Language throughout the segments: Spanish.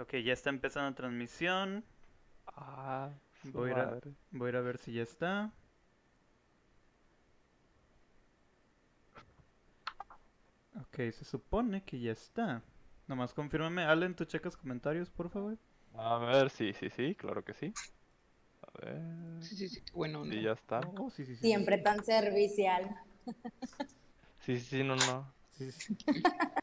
Ok, ya está empezando la transmisión. Ah, Voy a, ir a- madre. voy a ir a ver si ya está. Ok, se supone que ya está. Nomás confírmame. Allen, ¿tú checas comentarios, por favor? A ver, sí, sí, sí, claro que sí. A ver. Sí, sí, sí, bueno. Sí, ¿no? ya está. Oh, sí, sí, sí. Siempre tan servicial. Sí, sí, sí, no, no.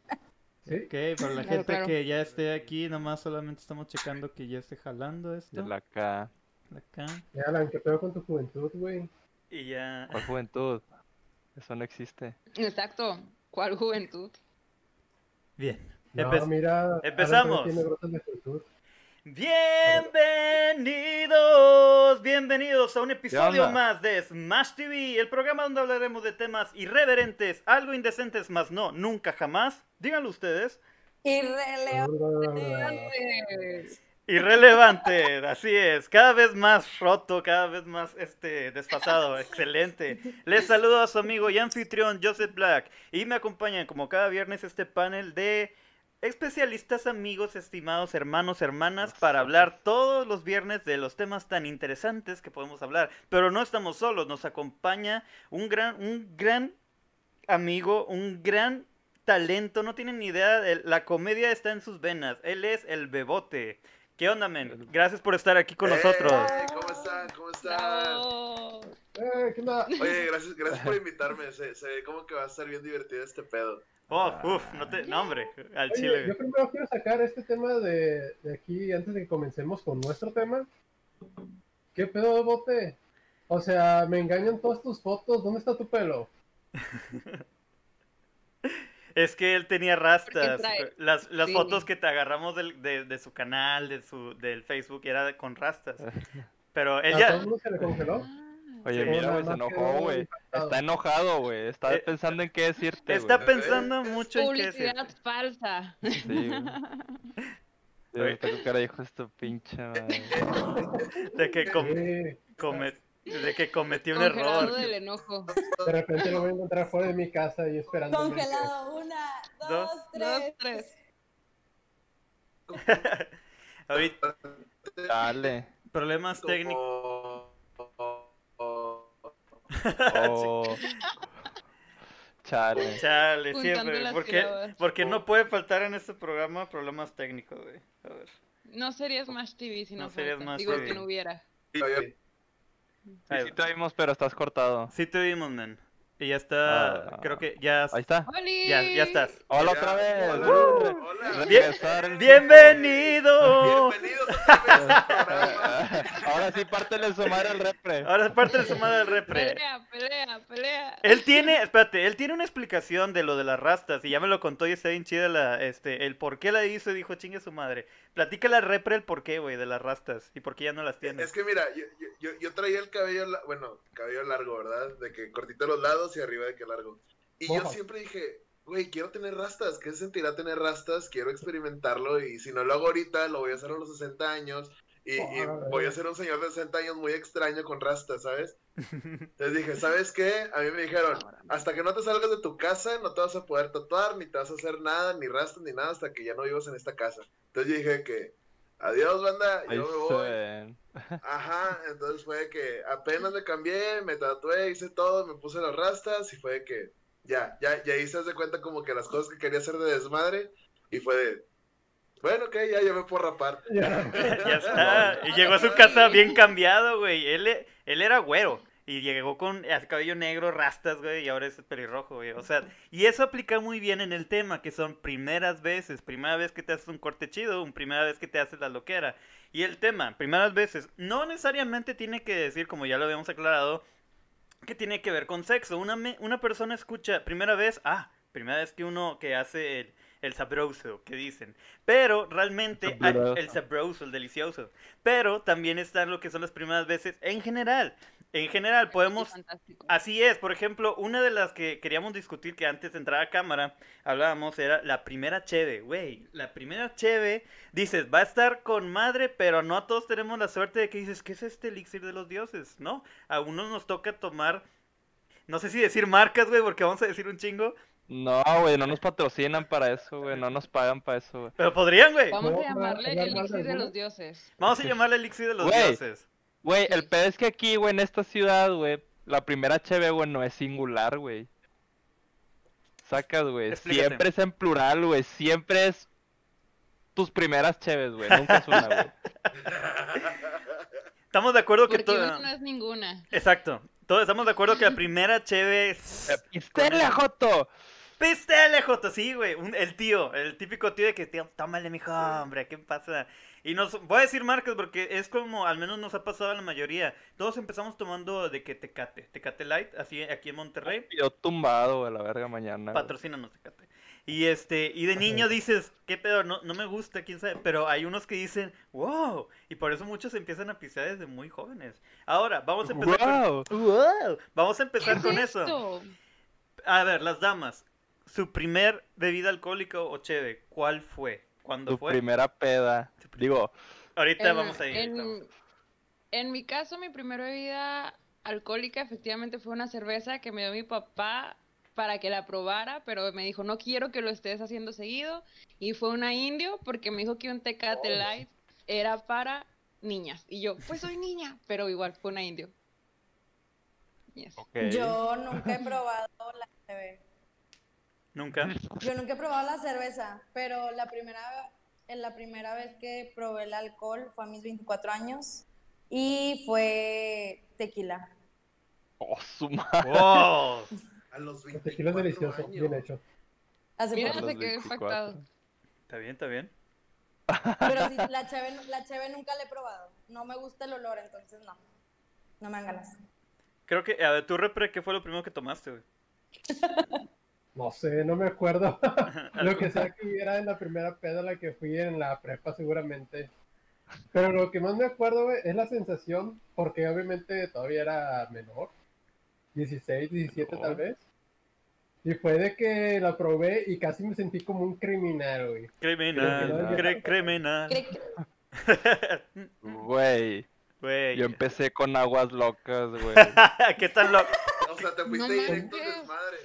Ok, para la Claro, gente claro. que ya esté aquí, nomás solamente estamos checando que ya esté jalando esto. la acá. Acá. Ya, Alan, ¿qué pedo con tu juventud, güey? Y ya. ¿Cuál juventud? Eso no existe. Exacto. ¿Cuál juventud? Bien. No, Empe- mira, Alan empezamos. Bienvenidos, bienvenidos a un episodio más de Smash TV, el programa donde hablaremos de temas irreverentes, algo indecentes, más no, nunca jamás. Díganlo ustedes. Irrelevante. Irrelevante, así es, cada vez más roto, cada vez más este desfasado, excelente. Les saludo a su amigo y anfitrión Joseph Black y me acompañan como cada viernes este panel de especialistas, amigos, estimados hermanos, hermanas para hablar todos los viernes de los temas tan interesantes que podemos hablar. Pero no estamos solos, nos acompaña un gran un gran amigo, un gran talento, no tienen ni idea, de- la comedia está en sus venas. Él es el Bebote. ¿Qué onda, men? Gracias por estar aquí con nosotros. ¡Eh! ¿Cómo están? ¿Cómo están? Bravo. Eh, ¿qué onda? Oye, gracias, gracias por invitarme. Se, se ve como que va a estar bien divertido este pedo. Oh, uf, no te, no hombre, al Oye, chile. yo primero quiero sacar este tema de, de aquí antes de que comencemos con nuestro tema. ¿Qué pedo, bote? O sea, me engañan todas tus fotos. ¿Dónde está tu pelo? Es que él tenía rastas. Las, las sí. fotos que te agarramos del, de, de su canal, de su, del Facebook, era con rastas. Pero él ¿A ya... todo el mundo se le congeló? Oye, Sí. mira, güey, se enojó, güey. Está enojado, güey. Está Eh, pensando en qué decirte, Está güey. pensando mucho en qué decir. Publicidad falsa. Sí, güey. Sí, cara de tu pinche madre. De que, com- de que cometió un Congelado error. del enojo. de repente lo voy a encontrar fuera de mi casa y esperando. Congelado. Una, Dos, dos, Dos, tres. tres. Ahorita, Dale. problemas técnicos. Oh. Chale. Chale, siempre. Porque, porque no puede faltar en este programa problemas técnicos, güey. A ver. No sería Smash TV si no, No sería falta. Smash Digo, TV. que no hubiera. Oye, Ahí Sí va. te oímos, pero estás cortado. Sí te vimos, man. Y ya está, Ah. creo que ya, Ahí está. Ya, ya estás. Hola otra vez. Hola, Uh, hola. Bien-. Bienvenidos otra vez a programa. Ahora sí, pártele su madre al repre. Ahora de su madre del repre. Pelea, pelea, pelea. Él tiene, espérate, él tiene una explicación de lo de las rastas y ya me lo contó y está bien chida la, este, el por qué la hizo y dijo chingue su madre. Platícale al repre el por qué, güey, de las rastas y por qué ya no las tiene. Es que mira, yo, yo- yo, traía el cabello, la- bueno, cabello largo, ¿verdad? De que cortito a los lados y arriba de que largo. Y yo siempre dije, güey, quiero tener rastas. ¿Qué se sentirá tener rastas? Quiero experimentarlo y si no lo hago ahorita, lo voy a hacer a los 60 años. Y, y voy a ser un señor de 60 años muy extraño con rastas, ¿sabes? Entonces dije, ¿sabes qué? A mí me dijeron, hasta que no te salgas de tu casa, no te vas a poder tatuar, ni te vas a hacer nada, ni rastas, ni nada, hasta que ya no vivas en esta casa. Entonces yo dije que, adiós, banda, yo me voy. Ajá, entonces fue que apenas me cambié, me tatué, hice todo, me puse las rastas y fue que ya, ya, ya hice de cuenta como que las cosas que quería hacer de desmadre y fue de, bueno, ok, ya, ya me puedo rapar. Ya. ya está. Y llegó a su casa bien cambiado, güey. Él, él era güero. Y llegó con el cabello negro, rastas, güey, y ahora es pelirrojo, güey. O sea, y eso aplica muy bien en el tema, que son primeras veces. Primera vez que te haces un corte chido, un primera vez que te haces la loquera. Y el tema, primeras veces, no necesariamente tiene que decir, como ya lo habíamos aclarado, que tiene que ver con sexo. Una, me- una persona escucha primera vez, ah, primera vez que uno que hace el, el sabroso, que dicen. Pero realmente, hay- el sabroso, el delicioso. Pero también están lo que son las primeras veces en general. En general, podemos. Así es, por ejemplo, una de las que queríamos discutir que antes de entrar a cámara hablábamos era la primera cheve, güey. La primera cheve, dices, va a estar con madre, pero no a todos tenemos la suerte de que dices, ¿qué es este elixir de los dioses? ¿No? A uno nos toca tomar, no sé si decir marcas, güey, porque vamos a decir un chingo, No, güey, no nos patrocinan para eso, güey. No nos pagan para eso, güey. Pero podrían, güey. Vamos ¿Puedo a llamarle elixir de los dioses. Vamos a llamarle elixir de los Güey. dioses. Güey, el pedo es que aquí, güey, en esta ciudad, güey, la primera cheve, güey, no es singular, güey. Sacas, güey. Siempre es en plural, güey. Siempre es tus primeras cheves, güey. Nunca es una, güey. Estamos de acuerdo que todo. no es ninguna. Exacto. Todos estamos de acuerdo que la primera cheve es. ¡Pistele, Joto! ¡Pistele, Joto! Sí, güey. un- El tío, el típico tío de que, tío, tómale, mijo, hombre, ¿qué pasa? Y nos, voy a decir marcas porque es como, al menos nos ha pasado a la mayoría. Todos empezamos tomando de que Tecate, Tecate Light, así aquí en Monterrey. Yo tumbado, güey, la verga mañana. Patrocínanos Tecate. Y este, y de niño dices, ¿qué pedo? No, no me gusta, quién sabe. Pero hay unos que dicen, wow. Y por eso muchos empiezan a pisar desde muy jóvenes. Ahora, vamos a empezar ¡Guau! con. ¡Wow! Vamos a ¿Qué empezar es con eso. esto? A ver, las damas. Su primer bebida alcohólica o cheve, ¿cuál fue? ¿Cuándo fue? primera peda. Prim- Digo, Ahorita En- vamos a ir. En, en mi caso, mi primera bebida alcohólica efectivamente fue una cerveza que me dio mi papá para que la probara, pero me dijo, no quiero que lo estés haciendo seguido. Y fue una indio porque me dijo que un Tecate Light era para niñas. Y yo, pues soy niña, pero igual fue una indio. Yes. Yo nunca he probado la cheve. Nunca. Yo nunca he probado la cerveza, pero la primera, en la primera vez que probé el alcohol fue a mis 24 años y fue tequila. Oh, su madre. ¡Wow! A los El tequila es 24 delicioso, años. bien hecho. Hace Mira, se quedó 24. impactado. Está bien, está bien. Pero sí, la cheve, la cheve nunca la he probado. No me gusta el olor, entonces no. No me dan ganas. Creo que, a ver, tú, Repre, ¿qué fue lo primero que tomaste, güey? No sé, no me acuerdo. lo que sea que hubiera en la primera peda a la que fui en la prepa seguramente. Pero lo que más me acuerdo, güey, es la sensación, porque obviamente todavía era menor. 16, 17 tal vez. Y fue de que la probé y casi me sentí como un criminal, güey. Criminal, Criminal. cre- Güey. Güey. Yo empecé con aguas locas, güey. ¿Qué tan loco? O sea, te fuiste No directo.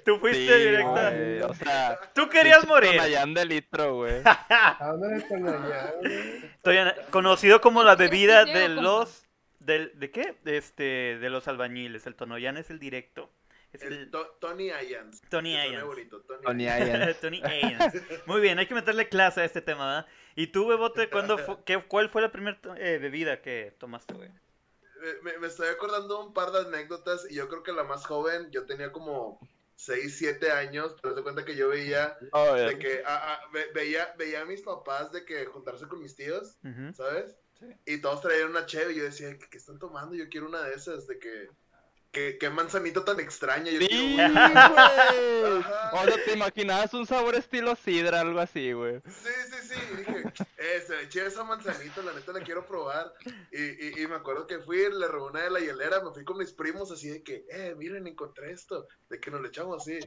Tú fuiste Sí, directa. güey, O sea, Tú querías morir. Tonayán de litro, güey. Estoy conocido como la bebida de los del ¿de qué? Este, de los albañiles. El tonoyan es el directo. Es El el To- Tony Ayans. Tony Ayans. bonito, Tony Tony Ayans. Tony Ayans. Muy bien, hay que meterle clase a este tema, ¿verdad? ¿Y tú, Bebote, cuándo fu- qué, cuál fue la primera eh, bebida que tomaste, güey? Me, me estoy acordando un par de anécdotas y yo creo que la más joven, yo tenía como 6, 7 años, pero te cuenta que yo veía de que ah, ah, ve- veía, veía a mis papás de que juntarse con mis tíos. ¿sabes? Sí. Y todos traían una cheve y yo decía, ¿qué, qué están tomando? Yo quiero una de esas, de que, que, qué manzanita tan extraña. Yo Sí, quiero güey. O sea, te imaginabas un sabor estilo sidra, algo así, güey. Sí, sí, sí. Y dije, eh, se ve chida esa manzanita, la neta la quiero probar. Y, y, y me acuerdo que fui, le robé una de la hielera, me fui con mis primos así de que, eh, miren, encontré esto, de que nos le echamos así.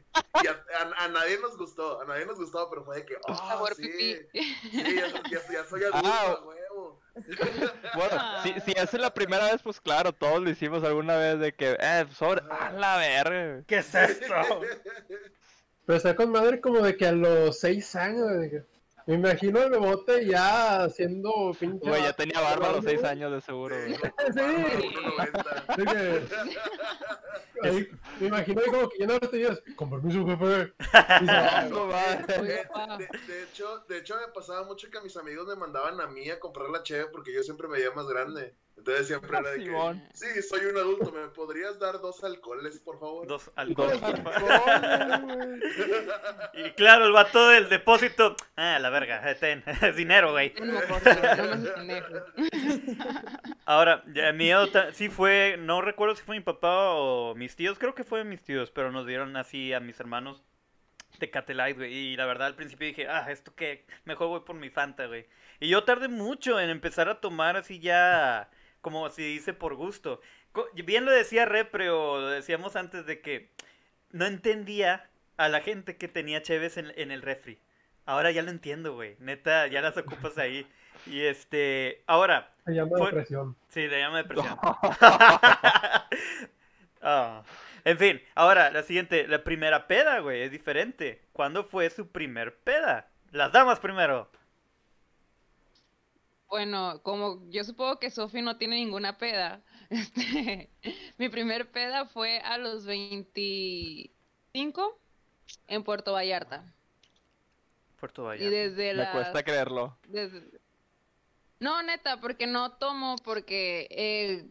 Y a, a- a nadie nos gustó, a nadie nos gustó, pero fue de que, oh, Sabor sí, pipí. sí, ya, ya- ya soy adulto, Ah, huevo. Bueno, si, si esa es la primera vez, pues claro, todos lo hicimos alguna vez de que, eh, sobre, a la verga. ¿Qué es esto? Pero está con madre como de que a los 6 años, de que- me imagino el bebote ya haciendo pinche. Güey, ya tenía barba a los 6 años de seguro, güey. Sí. 1.90. De que- ahí, me imagino ahí como que lleno de días. Con permiso, jefe. No papá. de, de hecho, de hecho me pasaba mucho que mis amigos me mandaban a mí a comprar la cheve porque yo siempre me veía más grande. Entonces siempre era de que, sí, soy un adulto, ¿me podrías dar dos alcoholes, por favor? Dos alcoholes. Dos por favor. Y claro, el vato del depósito. Ah, la verga, eh, ten, es dinero, güey. Ahora, ya, mi ta- sí fue, no recuerdo si fue mi papá o mis tíos, creo que fue mis tíos, pero nos dieron así a mis hermanos Tecate Light, güey. Y la verdad al principio dije, ah, ¿esto qué? Mejor voy por mi Fanta, güey. Y yo tardé mucho en empezar a tomar así ya, como se dice, por gusto. Bien lo decía Repre o lo decíamos antes de que no entendía a la gente que tenía cheves en, en el refri. Ahora ya lo entiendo, güey. Neta, ya las ocupas ahí. Y este, ahora, Se llama Fue- depresión. Sí, le llama depresión. Ah. En fin, ahora, la siguiente, la primera peda, güey, es diferente. ¿Cuándo fue su primer peda? Las damas primero. Bueno, como yo supongo que Sofi no tiene ninguna peda, este, mi primer peda fue a los 25 en Puerto Vallarta. Puerto Y Vallarta. desde Me las... cuesta creerlo. desde- No, neta, porque no tomo, porque eh,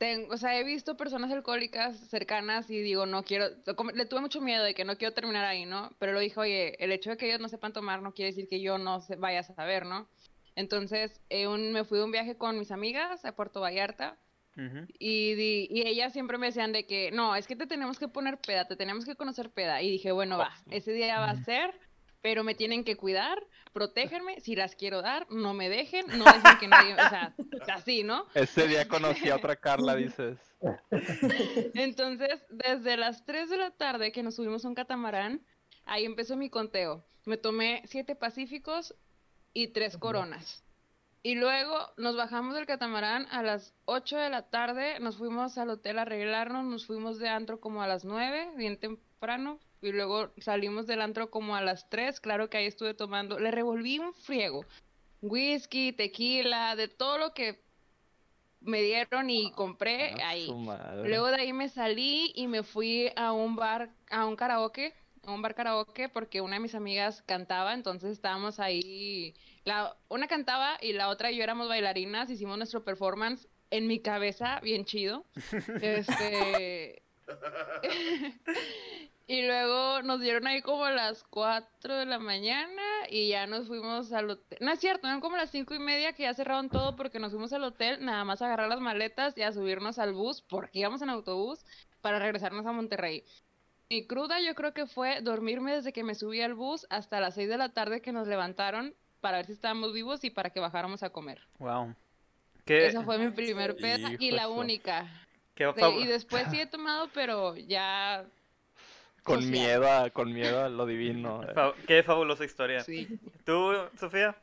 tengo, o sea, he visto personas alcohólicas cercanas y digo, no quiero, le tuve mucho miedo de que no quiero terminar ahí, ¿no? Pero lo dije, oye, el hecho de que ellos no sepan tomar no quiere decir que yo no se, vaya a saber, ¿no? Entonces, eh, un- me fui de un viaje con mis amigas a Puerto Vallarta y, di- y ellas siempre me decían de que, no, es que te tenemos que poner peda, te tenemos que conocer peda. Y dije, bueno, va, ese día va a ser, pero me tienen que cuidar, protégerme, si las quiero dar, no me dejen, no dejen que nadie, o sea, así, ¿no? Ese día conocí a otra Carla, dices. Entonces, desde las 3 de la tarde que nos subimos a un catamarán, ahí empezó mi conteo. Me tomé siete pacíficos y tres coronas. Y luego nos bajamos del catamarán a las 8 de la tarde, nos fuimos al hotel a arreglarnos, nos fuimos de antro como a las 9, bien temprano, y luego salimos del antro como a las 3, claro que ahí estuve tomando, le revolví un friego, whisky, tequila, de todo lo que me dieron y compré Ah, ahí. Luego de ahí me salí y me fui a un bar, a un karaoke, a un bar karaoke porque una de mis amigas cantaba, entonces estábamos ahí, la, una cantaba y la otra y yo éramos bailarinas, hicimos nuestro performance en mi cabeza, bien chido. Este y luego nos dieron ahí como a las 4 de la mañana y ya nos fuimos al hotel. No es cierto, eran como las cinco y media que ya cerraron todo porque nos fuimos al hotel, nada más a agarrar las maletas y a subirnos al bus, porque íbamos en autobús, para regresarnos a Monterrey. Mi cruda yo creo que fue dormirme desde que me subí al bus hasta las 6 de la tarde que nos levantaron para ver si estábamos vivos y para que bajáramos a comer. Wow. ¿Qué, Esa fue mi primer peda y la única. qué Sí, y después sí he tomado, pero ya... Con social. miedo, a, con miedo a lo divino. fa- qué fabulosa historia. Sí, ¿Tú, Sofía?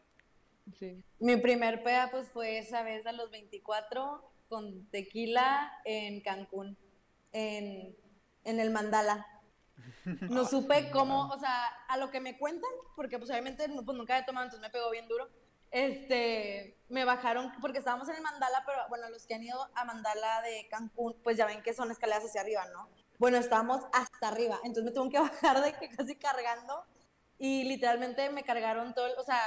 sí. Mi primer peda pues fue esa vez a los 24 con tequila en Cancún, en, en el Mandala. No supe cómo, o sea, a lo que me cuentan, porque pues obviamente pues, nunca he tomado, entonces me pegó bien duro. Este, me bajaron, porque estábamos en el Mandala, pero bueno, los que han ido a Mandala de Cancún, pues ya ven que son escaleras hacia arriba, ¿no? Bueno, estábamos hasta arriba, entonces me tuve que bajar de que casi cargando y literalmente me cargaron todo, el- o sea,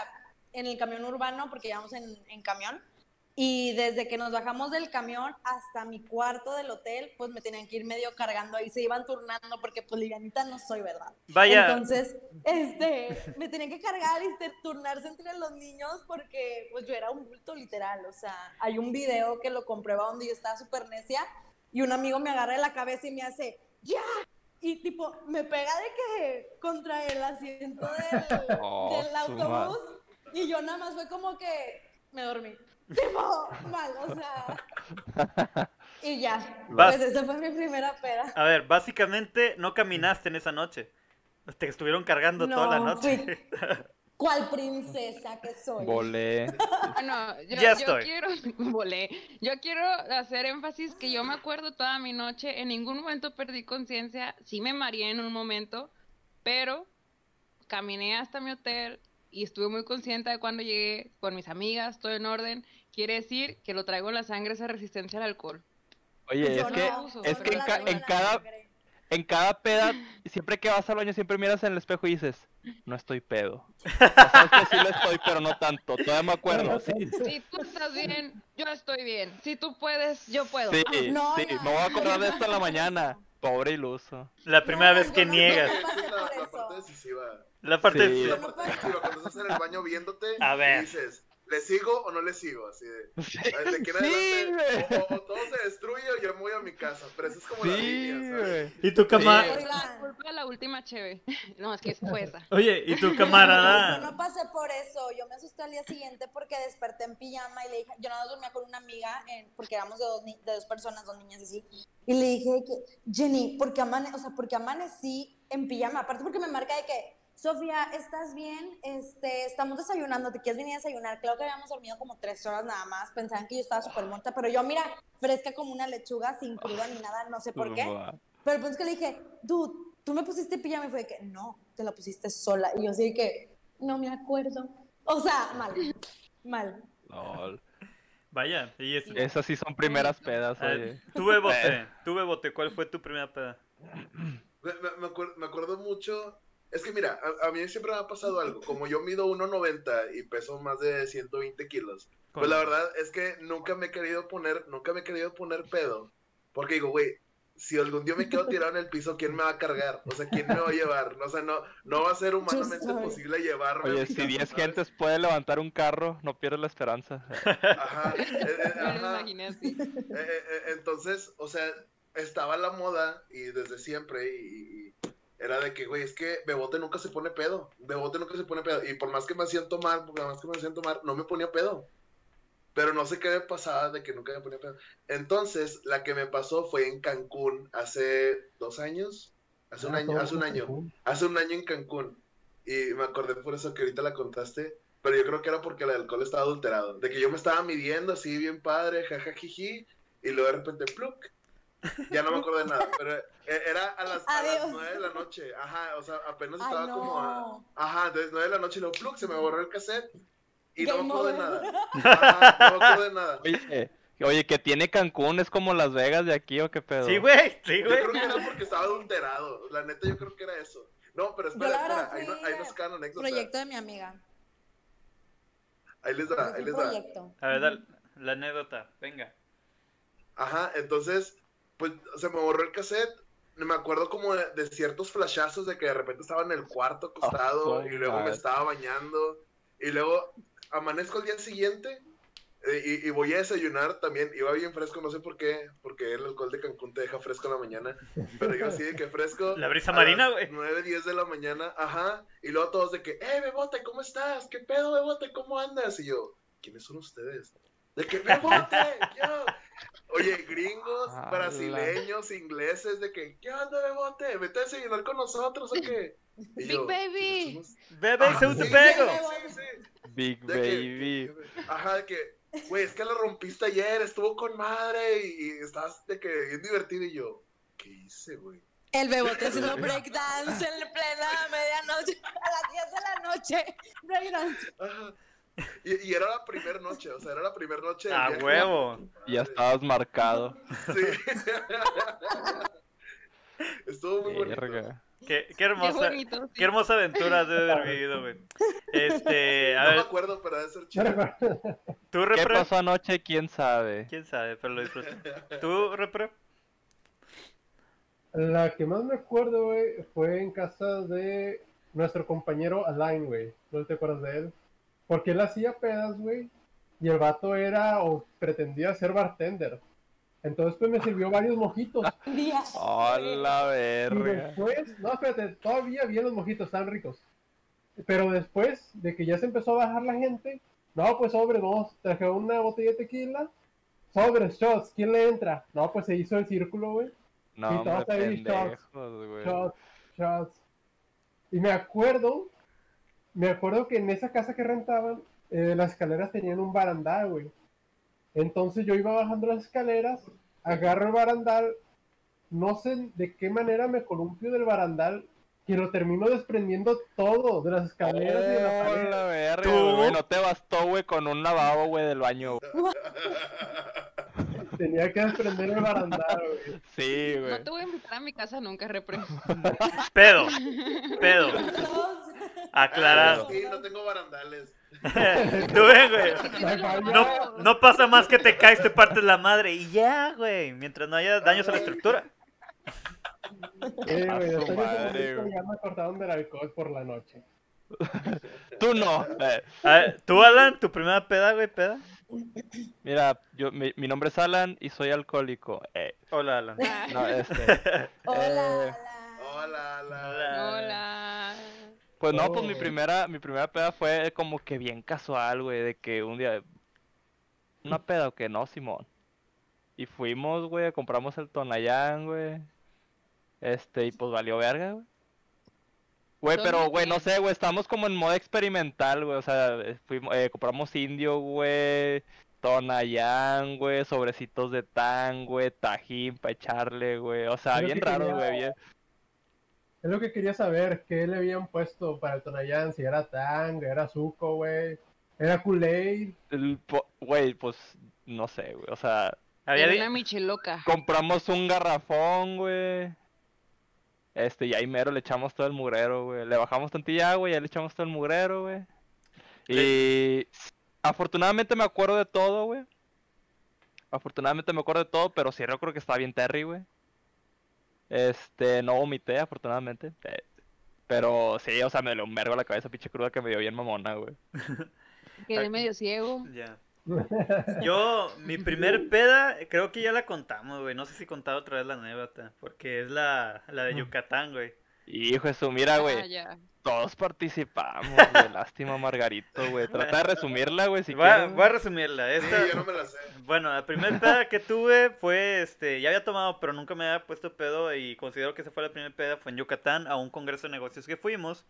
en el camión urbano, porque íbamos en, en camión, y desde que nos bajamos del camión hasta mi cuarto del hotel, pues me tenían que ir medio cargando ahí, se iban turnando, porque pues livianita no soy, ¿verdad? Vaya, Entonces, este, me tenían que cargar y turnarse entre los niños porque pues yo era un bulto literal, o sea, hay un video que lo comprueba donde yo estaba súper necia y un amigo me agarra de la cabeza y me hace, ¡ya! Y tipo, me pega de que contra el asiento del, Oh, del autobús y yo nada más fue como que me dormí. Tipo, mal, o sea. Y ya, pues esa fue mi primera peda. a ver, básicamente no caminaste en esa noche. Te estuvieron cargando toda la No, noche. ¿Cuál princesa que soy? Volé. Bueno, yo, Ya yo estoy. quiero, volé. Yo quiero hacer énfasis que yo me acuerdo toda mi noche, en ningún momento perdí conciencia, sí me mareé en un momento, pero caminé hasta mi hotel y estuve muy consciente de cuando llegué con mis amigas, todo en orden. Quiere decir que lo traigo en la sangre esa resistencia al alcohol. Oye, Yo es que, no, es que no en, ca- en cada, sangre. en cada peda, siempre que vas al baño, siempre miras en el espejo y dices, no estoy pedo. O sea, sabes que sí lo estoy, pero no tanto. Todavía me acuerdo, sí. Si tú estás bien, yo estoy bien. Si tú puedes, yo puedo. Sí, Ah, No, sí, ya, me voy a acordar de esto en la mañana. Pobre iluso. La primera No, vez que no- niegas. no La, la parte decisiva. La parte Sí. La de... no parte decisiva, cuando estás en el baño viéndote A ver. y dices, ¿le sigo o no le sigo? Así de, Sí, "Ay, de aquí en sí, adelante, güey. o, o todo se destruye o yo me voy a mi casa. Pero eso es como la Sí, línea. ¿Y tu cama... Sí. Oigan, Culpa de la última cheve. No, es que fue esa. Oye, ¿y tu Yo camarada? no pasé por eso, yo me asusté al día siguiente porque desperté en pijama y le dije, yo nada más dormía con una amiga, en- porque éramos de dos, ni- de dos personas, dos niñas así, y le dije que, Jenny, ¿por qué, amane o sea, ¿por qué amanecí en pijama? Aparte porque me marca de que, Sofía, ¿estás bien? Este, estamos desayunando, ¿te quieres venir a desayunar? Claro que habíamos dormido como tres horas nada más, pensaban que yo estaba súper muerta, pero yo, mira, fresca como una lechuga, sin cruda ni nada, no sé por qué. Pero el punto es que le dije, dude, tú me pusiste pijama y fue de que, no, te la pusiste sola. Y yo así de que, no me acuerdo. O sea, mal, mal. Lol. Vaya, y es... Esas sí son primeras pedas, Ah, oye. tú Bebote, tú Bebote, ¿cuál fue tu primera peda? Me, me- me acuer- me acuerdo mucho. Es que mira, a, a mí siempre me ha pasado algo. Como yo mido 1.90 y peso más de 120 kilos, pues la verdad es que nunca me he querido poner, nunca me he querido poner pedo. Porque digo, güey, si algún día me quedo tirado en el piso, ¿quién me va a cargar? O sea, ¿quién me va a llevar? O sea, no, no va a ser humanamente posible llevarme. Oye, si casa, 10 ¿sabes? gentes puede levantar un carro, no pierdes la esperanza. Ajá, eh, eh, ajá. imaginé así. Eh, eh, eh, entonces, o sea, estaba la moda y desde siempre y, y era de que, güey, es que Bebote nunca se pone pedo. Bebote nunca se pone pedo. Y por más que me hacían tomar, por más que me hacían tomar, no me ponía pedo. Pero no sé qué me pasaba de que nunca me ponía pedo. Entonces, la que me pasó fue en Cancún hace dos años. Hace un Ah, año, todo hace un año. Cancún. Hace un año en Cancún. Y me acordé por eso que ahorita la contaste. Pero yo creo que era porque el alcohol estaba adulterado. De que yo me estaba midiendo así, bien padre, jajajiji. Y luego de repente, pluk. Ya no me acuerdo de nada. Pero e- era a las, a las Adiós. 9 de la noche. Ajá, o sea, apenas Ay, estaba no. como a. Ajá, entonces 9 de la noche y luego, pluk, se me borró el cassette. Y no me acuerdo de nada. Ajá, no me acuerdo de nada. Oye, oye, que tiene Cancún, es como Las Vegas de aquí o qué pedo. Sí, güey, sí, Yo güey. creo que era porque estaba adulterado. La neta, yo creo que era eso. No, pero Yo espera, espera. Ahí, no- ahí nos quedan anécdotas. proyecto de mi amiga. Ahí les da, Yo ahí les da. proyecto. A ver, dale, la anécdota, venga. Ajá, entonces, pues se me borró el cassette. Me acuerdo como de, de ciertos flashazos de que de repente estaba en el cuarto acostado Oh, y luego me estaba bañando. Y luego amanezco el día siguiente eh, y, y voy a desayunar también. Iba bien fresco, no sé por qué, porque el alcohol de Cancún te deja fresco en la mañana. Pero yo así de que fresco. La brisa a marina, güey. 9, 10 de la mañana, ajá. Y luego todos de que, ¡eh, Bebote, ¿cómo estás? ¿Qué pedo, Bebote? ¿Cómo andas? Y yo, ¿quiénes son ustedes? De que, Bebote, yo. Oye, gringos, Ala. brasileños, ingleses, de que, ¿qué onda, Bebote? ¿Vete a desayunar con nosotros o qué? Y Big Baby. ¿quiénes somos? Bebé, Ajá, se sí, pego. Sí, sí. Big De que- Baby. Ajá, de que, güey, es que la rompiste ayer, estuvo con madre y, y estabas de que bien divertido y yo, ¿qué hice, güey? El bebote haciendo breakdance en plena medianoche, a las 10 de la noche. Breakdance. Ajá. Y, y era la primera noche, o sea, era la primera noche. A viaje. huevo. Y ya estabas marcado. Sí. Estuvo muy bonito. Verga. Qué, qué Qué hermosa, bonito. sí. qué hermosa aventura has de haber vivido, güey. Este, a No me ver, acuerdo, pero debe ser chido. tú ¿Qué repre. pasó anoche? ¿Quién sabe? Quién sabe, pero lo disfruté. ¿Tú repre? La que más me acuerdo, güey, fue en casa de nuestro compañero Alain, güey. ¿No te acuerdas de él? Porque él hacía pedas, güey, y el vato era o pretendía ser bartender. Entonces, pues me sirvió varios mojitos. ¡Hola, Y verga! después, no, espérate, todavía bien los mojitos, están ricos. Pero después de que ya se empezó a bajar la gente, no, pues sobre, vamos, traje una botella de tequila, sobres, shots, ¿quién le entra? No, pues se hizo el círculo, güey. No, Y todos ahí, güey. Shots, shots. Y me acuerdo, me acuerdo que en esa casa que rentaban, eh, las escaleras tenían un barandal, güey. Entonces yo iba bajando las escaleras, agarro el barandal, no sé de qué manera me columpio del barandal, que lo termino desprendiendo todo de las escaleras y de la pared. ¡Hola, verga, güey! No te bastó, güey, con un lavabo, güey, del baño. Tenía que desprender el barandal, güey. Sí, güey. No te voy a invitar a mi casa nunca, repre. Pedo, pedo. aclarado. Sí, no tengo barandales. Tú ven, güey. No, no pasa más que te caes, te partes la madre y ya, güey. Mientras no haya daños a la estructura. Eh, A güey, madre, ya me cortaron del alcohol por la noche. Tú no. A ver, ¿Tú, Alan, tu primera peda, güey, peda? mira, yo, mi, mi nombre es Alan y soy alcohólico. Eh, Hola, Alan. no, este. Hola, Eh, hola. Hola, la. Hola. Hola. Pues no, pues Oh. mi primera, mi primera peda fue como que bien casual, güey, de que un día una peda o que no, Simón. Y fuimos, güey, compramos el Tonayán, güey. Este, y pues valió verga, güey. Güey, pero, güey, no sé, güey, estamos como en modo experimental, güey, o sea, eh, fuimos, eh, compramos indio, güey, Tonayán, güey, sobrecitos de tan, güey, tajín para echarle, güey. O sea, bien raro, güey. Bien... Es lo que quería saber, qué le habían puesto para el Tonayán, si era Tang, era Zuko, güey, era Kool-Aid. Güey, pues no sé, güey. O sea, Había Era una micheloca. compramos un garrafón, güey. Este, y ahí mero le echamos todo el mugrero, güey. Le bajamos tantilla agua y ya le echamos todo el mugrero, güey. Y afortunadamente me acuerdo de todo, güey. Afortunadamente me acuerdo de todo, pero sí creo que estaba bien Terry, güey. Este, no vomité, afortunadamente. Eh, pero sí, o sea, me dio un vergo la cabeza, pinche cruda que me dio bien mamona, güey. Quedé medio ciego. Ya. Yo, mi primer peda, creo que ya la contamos, güey. No sé si contar otra vez la anécdota, porque es la, la de Yucatán, güey. Hijo de su, mira, Ah, güey. ya. Todos participamos, güey. Lástima, Margarito, güey. Trata de resumirla, güey, si voy, a, quieres, voy a resumirla. Sí, Esta, yo no me la sé. Bueno, la primera peda que tuve fue, este, ya había tomado, pero nunca me había puesto pedo y considero que esa fue la primera peda, fue en Yucatán, a un congreso de negocios que fuimos.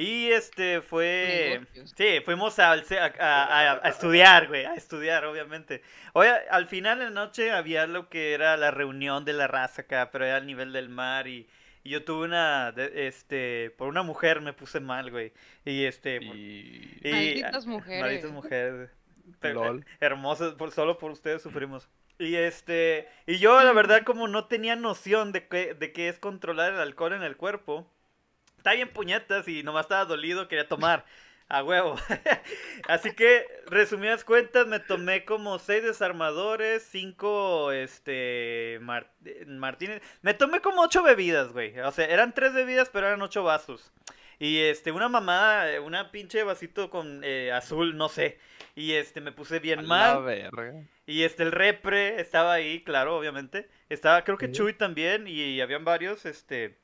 Y este fue, Negocios. sí, fuimos a, a- a- a estudiar, güey, a estudiar, obviamente. Oye, al final de la noche había lo que era la reunión de la raza acá, pero era al nivel del mar y, y yo tuve una, de- este, por una mujer me puse mal, güey. Y este, Y... y- Malditas mujeres. Malditas mujeres. Pero, Lol. Hermosas, por, solo por ustedes sufrimos. Y este, y yo la verdad como no tenía noción de qué, de qué es controlar el alcohol en el cuerpo, está bien puñetas y nomás estaba dolido, quería tomar. A huevo. Así que, resumidas cuentas, me tomé como seis desarmadores, cinco, este, Mar- Martínez. Me tomé como ocho bebidas, güey. O sea, eran tres bebidas, pero eran ocho vasos. Y este, una mamada, eh, una pinche vasito con eh, azul, no sé. Y este, me puse bien A la mal. verga. Y este, el repre estaba ahí, claro, obviamente. Estaba, creo que Sí. Chuy también, y, habían varios, este...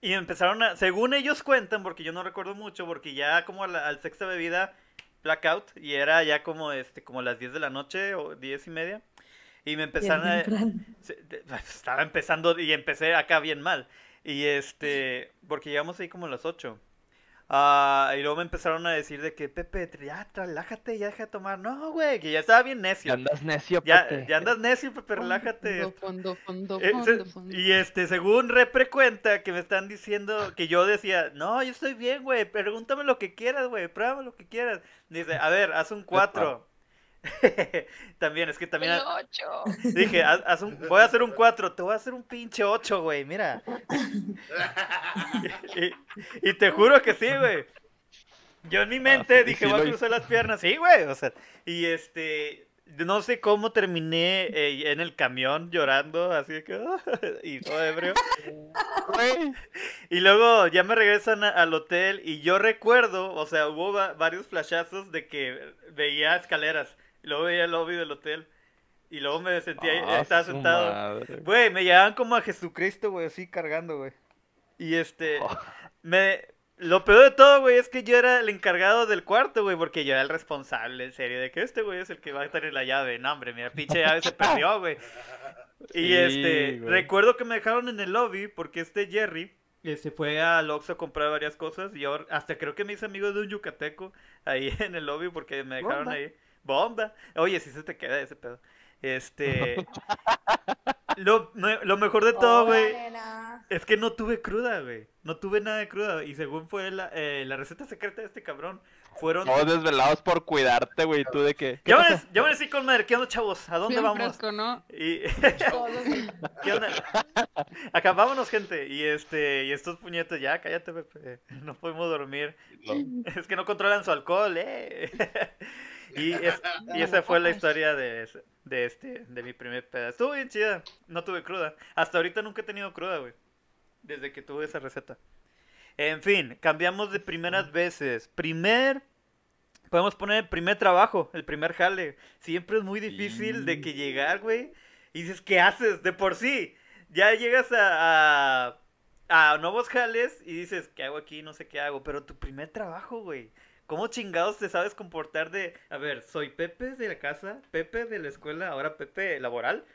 Y empezaron a, según ellos cuentan, porque yo no recuerdo mucho, porque ya como a la, al sexta bebida, blackout, y era ya como, este, como las 10 de la noche, o 10 y media. Y me empezaron a... se- de- Estaba empezando y empecé acá bien mal. Y este, porque llegamos ahí como a las 8. Ah, y luego me empezaron a decir de que, Pepe, ya, relájate, ya deja de tomar. No, güey, que ya estaba bien Ya necio. andas necio, Ya, Pepe. ya andas necio, Pepe, relájate. Fondo, fondo, fondo, Eh, se- fondo, fondo. y este, según Repre cuenta que me están diciendo que yo decía, no, yo estoy bien, güey, pregúntame lo que quieras, güey, pruébame lo que quieras. Dice, a ver, haz un 4. también, es que también El dije, haz, haz un, voy a hacer un 4, te voy a hacer un pinche 8, güey, mira. y, y te juro que sí, güey. Yo en mi mente sí, dije, sí voy a cruzar las piernas, sí, güey, o sea, y este, no sé cómo terminé eh, en el camión llorando, así de que, y todo ebrio. Güey. Y luego ya me regresan a- al hotel y yo recuerdo, o sea, hubo va- varios flashazos de que veía escaleras, y luego veía el lobby del hotel, y luego me sentía, ahí, Ah, estaba sentado. madre. Güey, me llevaban como a Jesucristo, güey, así cargando, güey. Y este, Oh. me... Lo peor de todo, güey, es que yo era el encargado del cuarto, güey, porque yo era el responsable, en serio, de que este güey es el que va a tener la llave. No, hombre, mi pinche llave se perdió, güey. Y Sí, este, güey. recuerdo que me dejaron en el lobby porque este Jerry se fue al Oxxo a comprar varias cosas y yo hasta creo que me hice amigo de un yucateco ahí en el lobby porque me dejaron ahí. Bomba. Oye, si se te queda ese pedo. Este. lo, lo mejor de todo, güey, es que no tuve cruda, güey. No tuve nada de cruda. Y según fue la, eh, la receta secreta de este cabrón, fueron. Todos desvelados por cuidarte, güey. ¿Tú de qué? ¿Qué Ya ya me decí con madre, ¿qué onda, chavos? ¿A dónde Bien vamos? fresco, ¿no? Y. ¿Qué onda? Acá vámonos, gente. Y este, y estos puñetos, ya, cállate, Pepe. No podemos dormir. Es que no controlan su alcohol, eh. Y, es- y esa fue la historia de, de este, de mi primer pedazo. Estuvo bien chida. No tuve cruda. Hasta ahorita nunca he tenido cruda, güey. Desde que tuve esa receta. En fin, cambiamos de primeras veces. Primer. Podemos poner el primer trabajo, el primer jale. Siempre es muy difícil de que llegar, güey. Y dices, ¿qué haces? De por sí. Ya llegas a, a, a nuevos jales y dices, ¿qué hago aquí? No sé qué hago. Pero tu primer trabajo, güey. ¿Cómo chingados te sabes comportar de, a ver, soy Pepe de la casa, Pepe de la escuela, ahora Pepe laboral?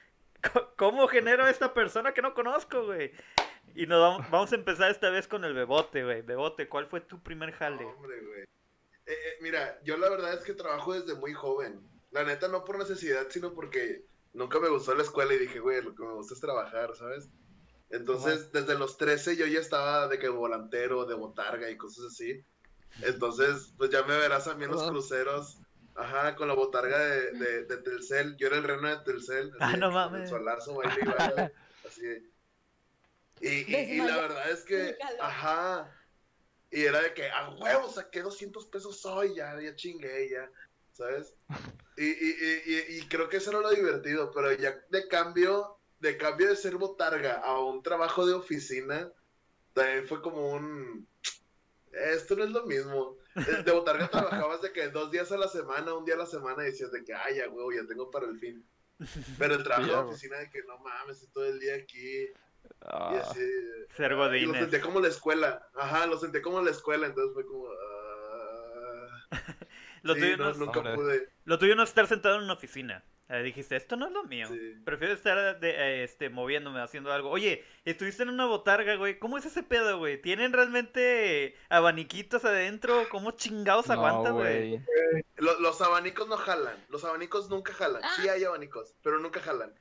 ¿Cómo genero a esta persona que no conozco, güey? Y nos vamos, vamos a empezar esta vez con el Bebote, güey. Bebote, ¿cuál fue tu primer jale? Hombre, güey. Eh, eh, mira, yo la verdad es que trabajo desde muy joven. La neta, no por necesidad, sino porque nunca me gustó la escuela y dije, güey, lo que me gusta es trabajar, ¿sabes? Entonces, desde los 13 yo ya estaba de que volantero, de botarga y cosas así. Entonces, pues ya me verás a mí en los Ajá. cruceros, ajá, con la botarga de, de, de Telcel. Yo era el reno de Telcel. Ah, no con mames. El solazo, baile así. Y, y, y la verdad es que, ajá. Y era de que, a huevo, saqué 200 pesos hoy, ya, ya chingué, ya, ¿sabes? Y, y, y, y, y creo que eso era lo divertido, pero ya de cambio, de cambio de ser botarga a un trabajo de oficina, también fue como un... Esto no es lo mismo. De, de botarga trabajabas de que dos días a la semana, un día a la semana, y decías de que, ay, ya, huevo, ya tengo para el fin. Pero el trabajo de oficina de que no mames, estoy todo el día aquí. Y Ah, así. Ser Y lo senté como la escuela. Ajá, lo senté como la escuela, entonces fue como. ah, Lo, sí, tuyo no, no, es- nunca pude. lo tuyo no es estar sentado en una oficina. Eh, dijiste, esto no es lo mío. Sí. Prefiero estar de, eh, este, moviéndome, haciendo algo. Oye, estuviste en una botarga, güey. ¿Cómo es ese pedo, güey? ¿Tienen realmente abaniquitos adentro? ¿Cómo chingados no, aguanta, güey? güey. Lo- los abanicos no jalan. Los abanicos nunca jalan. Sí hay abanicos, pero nunca jalan.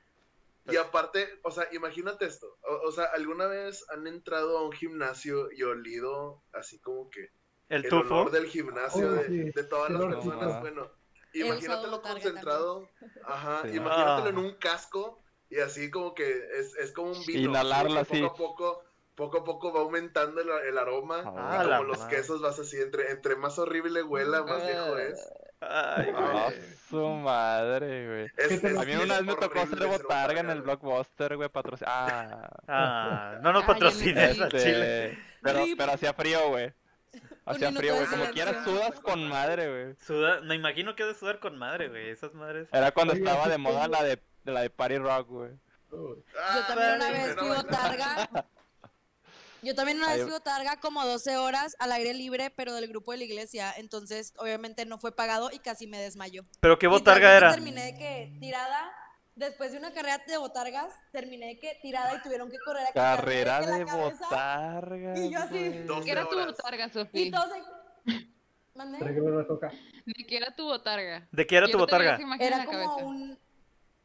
Y aparte, o sea, imagínate esto. O, o sea, ¿alguna vez han entrado a un gimnasio y olido así como que El el tufo. olor del gimnasio Oh, de, sí. de todas El las personas? Bueno, imagínatelo concentrado. Ajá, Sí. imagínatelo Ah. en un casco y así como que es, es como un vino. Inhalarlo así. Poco a poco, poco a poco va aumentando el, el aroma. Ah, y como los madre. quesos vas así, entre, entre más horrible huela, más viejo es. Ay, güey. Ah, su madre, güey. Es- ¿Qué te es A mí una vez me tocó ser botarga en el. Blockbuster, güey, patrocin... Ah, Ah, no nos patrocines a Chile. este, pero, pero hacía frío, güey. Hacía frío, güey. Como quieras sudas con madre, güey. Suda- me imagino que de sudar con madre, güey. Esas madres. Era cuando estaba de moda la de, de la de Party Rock, güey. Uy. Ah, Yo también una vez fui bueno. botarga. Yo también una vez fui botarga como 12 horas al aire libre, pero del grupo de la iglesia. Entonces, obviamente no fue pagado y casi me desmayó. ¿Pero qué botarga era? Terminé de que tirada, después de una carrera de botargas, terminé de que tirada y tuvieron que correr a Carrera que de cabeza. botarga. y yo así. ¿Qué era tu botarga, Y Sofía? todos una coca. ¿De qué era tu botarga? ¿De qué era tu botarga? Era como un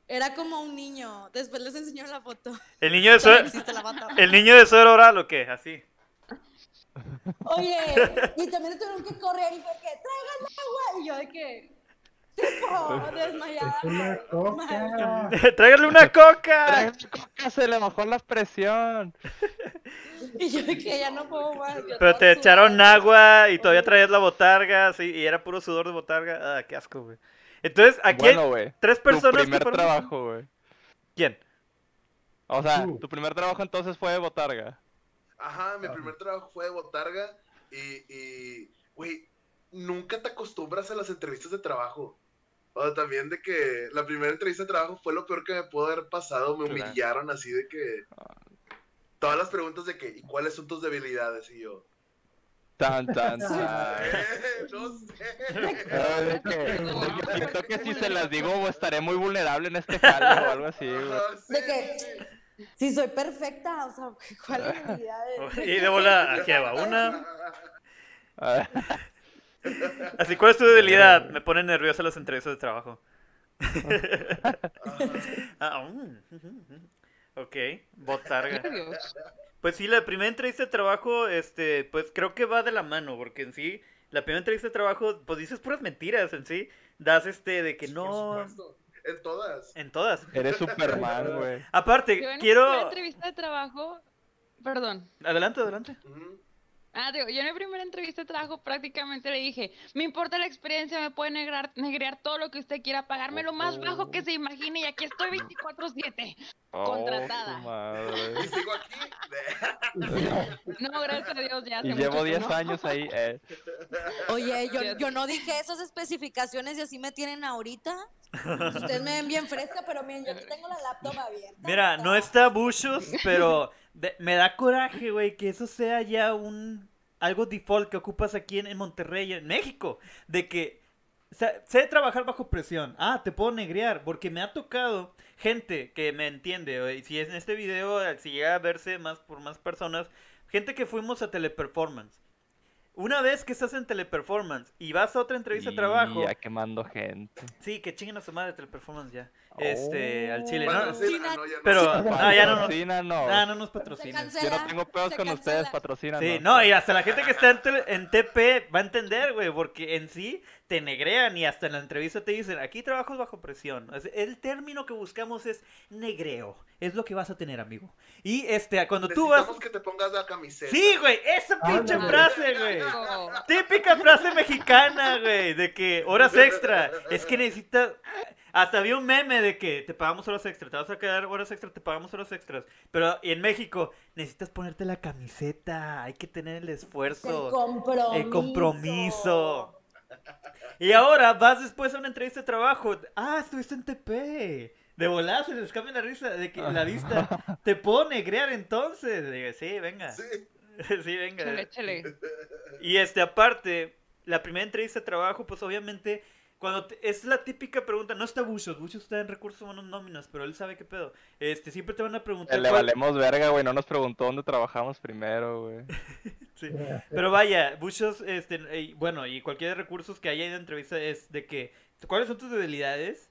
era como un niño. Después les enseño la foto. ¿El niño de suero, el niño de suero oral o qué? Así. Oye, y también tuvieron que correr y fue que traigan agua. Y yo de que tipo desmayada. Es una coca. ¡Tráigale una coca! Tráigame coca, se le bajó la presión. Y yo que ya no puedo más. yo Pero te echaron sudada. agua y todavía traías la botarga, sí, y era puro sudor de botarga. Ah, qué asco, güey. Entonces, aquí Bueno, hay güey. tres Tu personas primer que fueron- trabajo, güey. ¿Quién? O sea, tu primer trabajo entonces fue de botarga. Ajá, mi primer trabajo fue de botarga y, y, güey, nunca te acostumbras a las entrevistas de trabajo. O también de que la primera entrevista de trabajo fue lo peor que me pudo haber pasado. Me Claro. humillaron así de que... Todas las preguntas de que, ¿y cuáles son tus debilidades? Y yo, Tan, tan, tan. "Eh, no sé. Ah, de que, de que siento que si se las digo estaré muy vulnerable en este jale o algo así. De que si soy perfecta, o sea, ¿cuál es mi? Y de bola, aquí va una. Así, ¿cuál es tu debilidad? Me pone nerviosa las entrevistas de trabajo. Ah, mm, ok, botarga. Pues sí, la primera entrevista de trabajo, este, pues creo que va de la mano, porque en sí, la primera entrevista de trabajo, pues dices puras mentiras en sí. Das este de que no. En todas. En todas. eres Superman, güey. Aparte, Yo en quiero. entrevista de trabajo, perdón. Adelante, adelante. Ujú. Ah, digo, yo en mi primera entrevista de trabajo prácticamente le dije, me importa la experiencia, me puede negrar, negrear todo lo que usted quiera, pagarme lo más bajo que se imagine y aquí estoy 24/7. Contratada. Oh, madre. Y sigo aquí. No, gracias a Dios, ya hace Y mucho llevo que 10 no. años ahí. Eh. Oye, yo, yo no dije esas especificaciones y así me tienen ahorita. Ustedes me ven bien fresca, pero miren, yo aquí tengo la laptop abierta. Mira, no está Bushos, pero de- me da coraje, güey, que eso sea ya un algo default que ocupas aquí en, en Monterrey, en México, de que sé trabajar bajo presión. Ah, te puedo negrear, porque me ha tocado gente que me entiende, güey, si en este video, si llega a verse más por más personas, gente que fuimos a Teleperformance. Una vez que estás en teleperformance y vas a otra entrevista de Y trabajo, Ya quemando gente. sí, que chinguen a su madre teleperformance ya. Este, al chile, ¿no? Patrocina, no, ya no. Pero, no, ya no nos, Patrocina, no. ah, no nos patrocinan. Yo no tengo pedos con ustedes, patrocina. Sí, no, y hasta la gente que está en, en TP va a entender, güey, porque en sí te negrean y hasta en la entrevista te dicen, aquí trabajas bajo presión. Es- El término que buscamos es negreo, es lo que vas a tener, amigo. Y este, cuando tú vas... Necesitamos que te pongas la camiseta. Sí, güey, esa pinche Ándale. frase, güey. Típica frase mexicana, güey, de que horas extra. Es que necesitas. Hasta había un meme de que te pagamos horas extra, te vas a quedar horas extra, te pagamos horas extras. Pero y en México necesitas ponerte la camiseta, hay que tener el El esfuerzo, compromiso. el compromiso. Y ahora vas después a una entrevista de trabajo. Ah, estuviste en TP. De volada se les cambia la risa, de que la vista te puedo negrear entonces. Digo, sí, venga. Sí. sí, venga. Échale, échale. Y este, aparte, la primera entrevista de trabajo, pues obviamente, cuando te- es la típica pregunta, no está Bushos, Bushos está en recursos humanos nóminas, pero él sabe qué pedo. Este, siempre te van a preguntar. Le cuál- valemos verga, güey. No nos preguntó dónde trabajamos primero, güey. Sí. Pero vaya, Bushos, este, y bueno, y cualquier recursos que haya en la entrevista es de que, ¿cuáles son tus debilidades?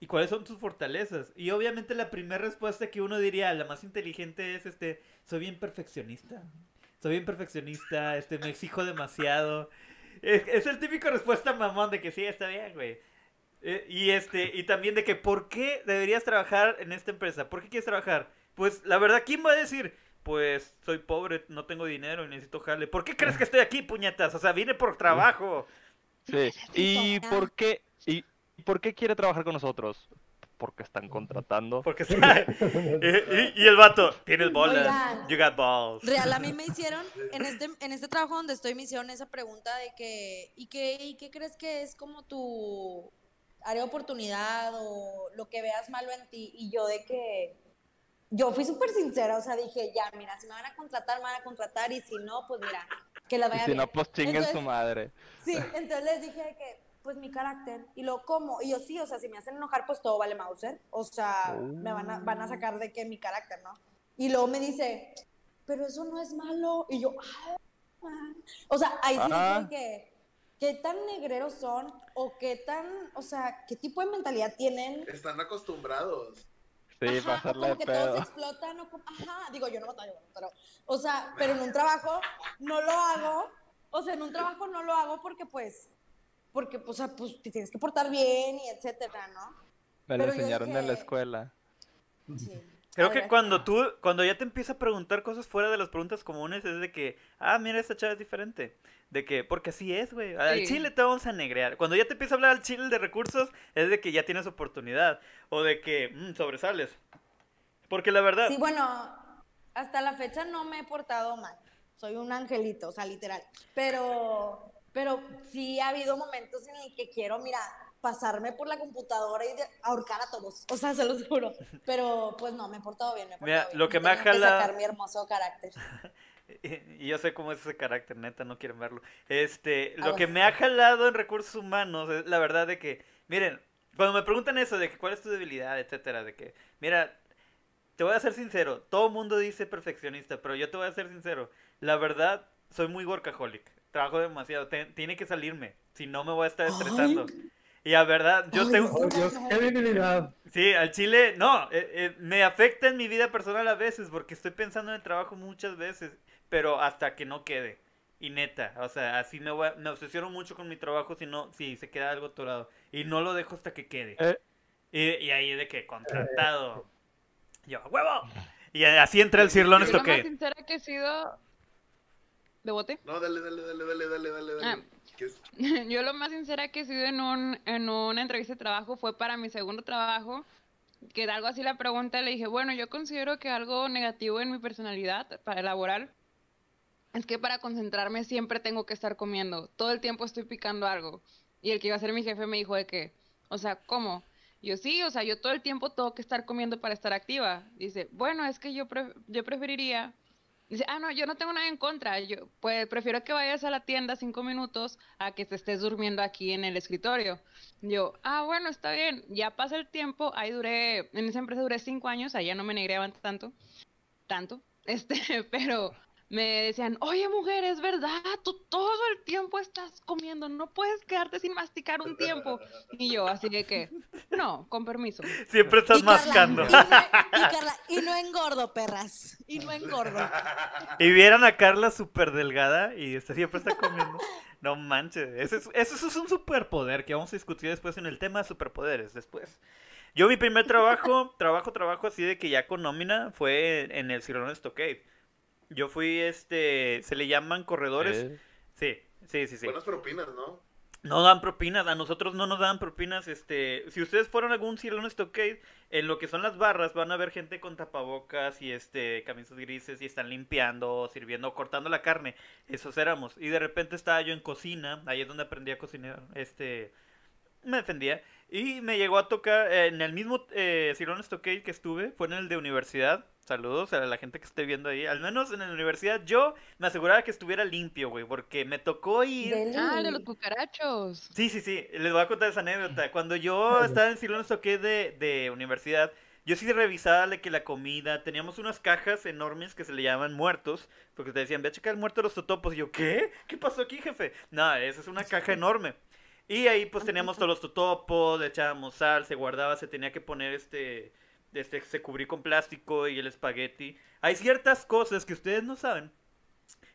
¿Y cuáles son tus fortalezas? Y obviamente la primera respuesta que uno diría, la más inteligente es, este, soy bien perfeccionista. Soy bien perfeccionista, este, me exijo demasiado. Es, es el típico respuesta mamón de que sí, está bien, güey. Eh, y este, y también de que, ¿por qué deberías trabajar en esta empresa? ¿Por qué quieres trabajar? Pues, la verdad, ¿quién va a decir? Pues, soy pobre, no tengo dinero y necesito jale. ¿Por qué crees que estoy aquí, puñetas? O sea, vine por trabajo. Sí. ¿Y por qué? ¿Y por qué quiere trabajar con nosotros? Porque están contratando. Porque está... y, y- y el vato, tienes bolas. Oigan. You got balls. Real, a mí me hicieron, en este, en este trabajo donde estoy, me hicieron esa pregunta de que, ¿y qué, ¿y qué crees que es como tu área de oportunidad o lo que veas malo en ti? Y yo de que, yo fui súper sincera, o sea, dije, ya, mira, si me van a contratar, me van a contratar, y si no, pues mira, que la Y vaya si no, pues chinguen su Entonces, madre. Sí, entonces les dije que, pues mi carácter, y lo como, y yo sí, o sea, si me hacen enojar, pues todo vale Mauser, o sea, me van a, van a sacar de que mi carácter, ¿no? Y luego me dice, pero eso no es malo, y yo, ah, ah". o sea, ahí sí Ah. que, qué tan negreros son, o qué tan, o sea, qué tipo de mentalidad tienen, Están acostumbrados. Sí, Ajá, de como que todos pedo. explotan, o como- ajá, digo, yo no batallo, pero, o sea, pero en un trabajo no lo hago, o sea, en un trabajo no lo hago porque, pues, porque, pues, o sea, pues, te tienes que portar bien y etcétera, ¿no? Me lo pero enseñaron en la dije- escuela. Sí. Creo que cuando tú, cuando ya te empieza a preguntar cosas fuera de las preguntas comunes, es de que, ah, mira, esta chava es diferente. De que, porque así es, güey. Al Sí. chile te vamos a negrear. Cuando ya te empieza a hablar al chile de recursos, es de que ya tienes oportunidad. O de que, mm, sobresales. Porque la verdad, Sí, bueno, hasta la fecha no me he portado mal. Soy un angelito, o sea, literal. Pero, pero sí ha habido momentos en el que quiero, mira, pasarme por la computadora y de- ahorcar a todos. O sea, se los juro. Pero, pues no, me he portado bien. Me he portado Mira, bien. lo que me ha jalado- sacar mi hermoso carácter. y yo sé cómo es ese carácter, neta, no quieren verlo. Este, lo que me ha jalado en recursos humanos es la verdad de que, miren, cuando me preguntan eso de que cuál es tu debilidad, etcétera, de que, mira, te voy a ser sincero, todo mundo dice perfeccionista, pero yo te voy a ser sincero, la verdad, soy muy workaholic, trabajo demasiado, te- tiene que salirme, si no me voy a estar estresando. Y la verdad, yo Ay, tengo, Oh, Dios, qué debilidad. Sí, al chile, no, eh, eh, me afecta en mi vida personal a veces porque estoy pensando en el trabajo muchas veces, pero hasta que no quede. Y neta, o sea, así me, voy a- me obsesiono mucho con mi trabajo si no, si se queda algo atorado. Y no lo dejo hasta que quede. Eh. Y, y ahí de que contratado. Yo, ¡huevo! Y así entra el cirlón esto que... sincera que he sido... ¿De bote? No, dale, dale, dale, dale, dale, dale, dale. Ah. Yo lo más sincera que he sido en, un, en una entrevista de trabajo fue para mi segundo trabajo, que algo así la pregunta, le dije, bueno, yo considero que algo negativo en mi personalidad para laboral es que para concentrarme siempre tengo que estar comiendo, todo el tiempo estoy picando algo. Y el que iba a ser mi jefe me dijo de que, o sea, ¿cómo? Yo sí, o sea, yo todo el tiempo tengo que estar comiendo para estar activa. Dice, bueno, es que yo, pre- yo preferiría Dice, ah, no, yo no tengo nada en contra. Yo, pues prefiero que vayas a la tienda cinco minutos a que te estés durmiendo aquí en el escritorio. Yo, ah, bueno, está bien. Ya pasa el tiempo. Ahí duré, en esa empresa duré cinco años. Allá no me negreaban tanto, tanto. Este, pero me decían, oye mujer, es verdad, tú todo el tiempo estás comiendo, no puedes quedarte sin masticar un tiempo. Y yo, así de que, no, con permiso. Siempre estás Y Carla, mascando. Y no, y Carla, y no engordo, perras. Y no engordo. Y vieran a Carla súper delgada y este, siempre está comiendo. No manches. Ese es, ese es un superpoder que vamos a discutir después en el tema de superpoderes. Después. Yo, mi primer trabajo, trabajo, trabajo así de que ya con nómina fue en el Cirlón Stockade. Yo fui, este, se le llaman corredores. Eh, Sí, sí, sí, sí. Buenas propinas, ¿no? No dan propinas, a nosotros no nos dan propinas, este, si ustedes fueron a algún Cirlón Stockade, en lo que son las barras van a ver gente con tapabocas y este, camisas grises y están limpiando, sirviendo, cortando la carne, esos éramos, y de repente estaba yo en cocina, ahí es donde aprendí a cocinar, este, me defendía, y me llegó a tocar, eh, en el mismo eh, Cirlón Stockade que estuve, fue en el de universidad, saludos a la gente que esté viendo ahí, al menos en la universidad yo me aseguraba que estuviera limpio, güey, porque me tocó ir... Deli. Ah, de los cucarachos. Sí, sí, sí, les voy a contar esa anécdota. Cuando yo estaba en Cirlón Stockade de, de universidad, yo sí revisaba la- que la comida, teníamos unas cajas enormes que se le llaman muertos, porque te decían, ve a checar el muerto de los totopos. Y yo, ¿qué? ¿Qué pasó aquí, jefe? No, esa es una caja enorme. Y ahí pues teníamos todos los totopos, le echábamos sal, se guardaba, se tenía que poner este, este, se cubrí con plástico y el espagueti. Hay ciertas cosas que ustedes no saben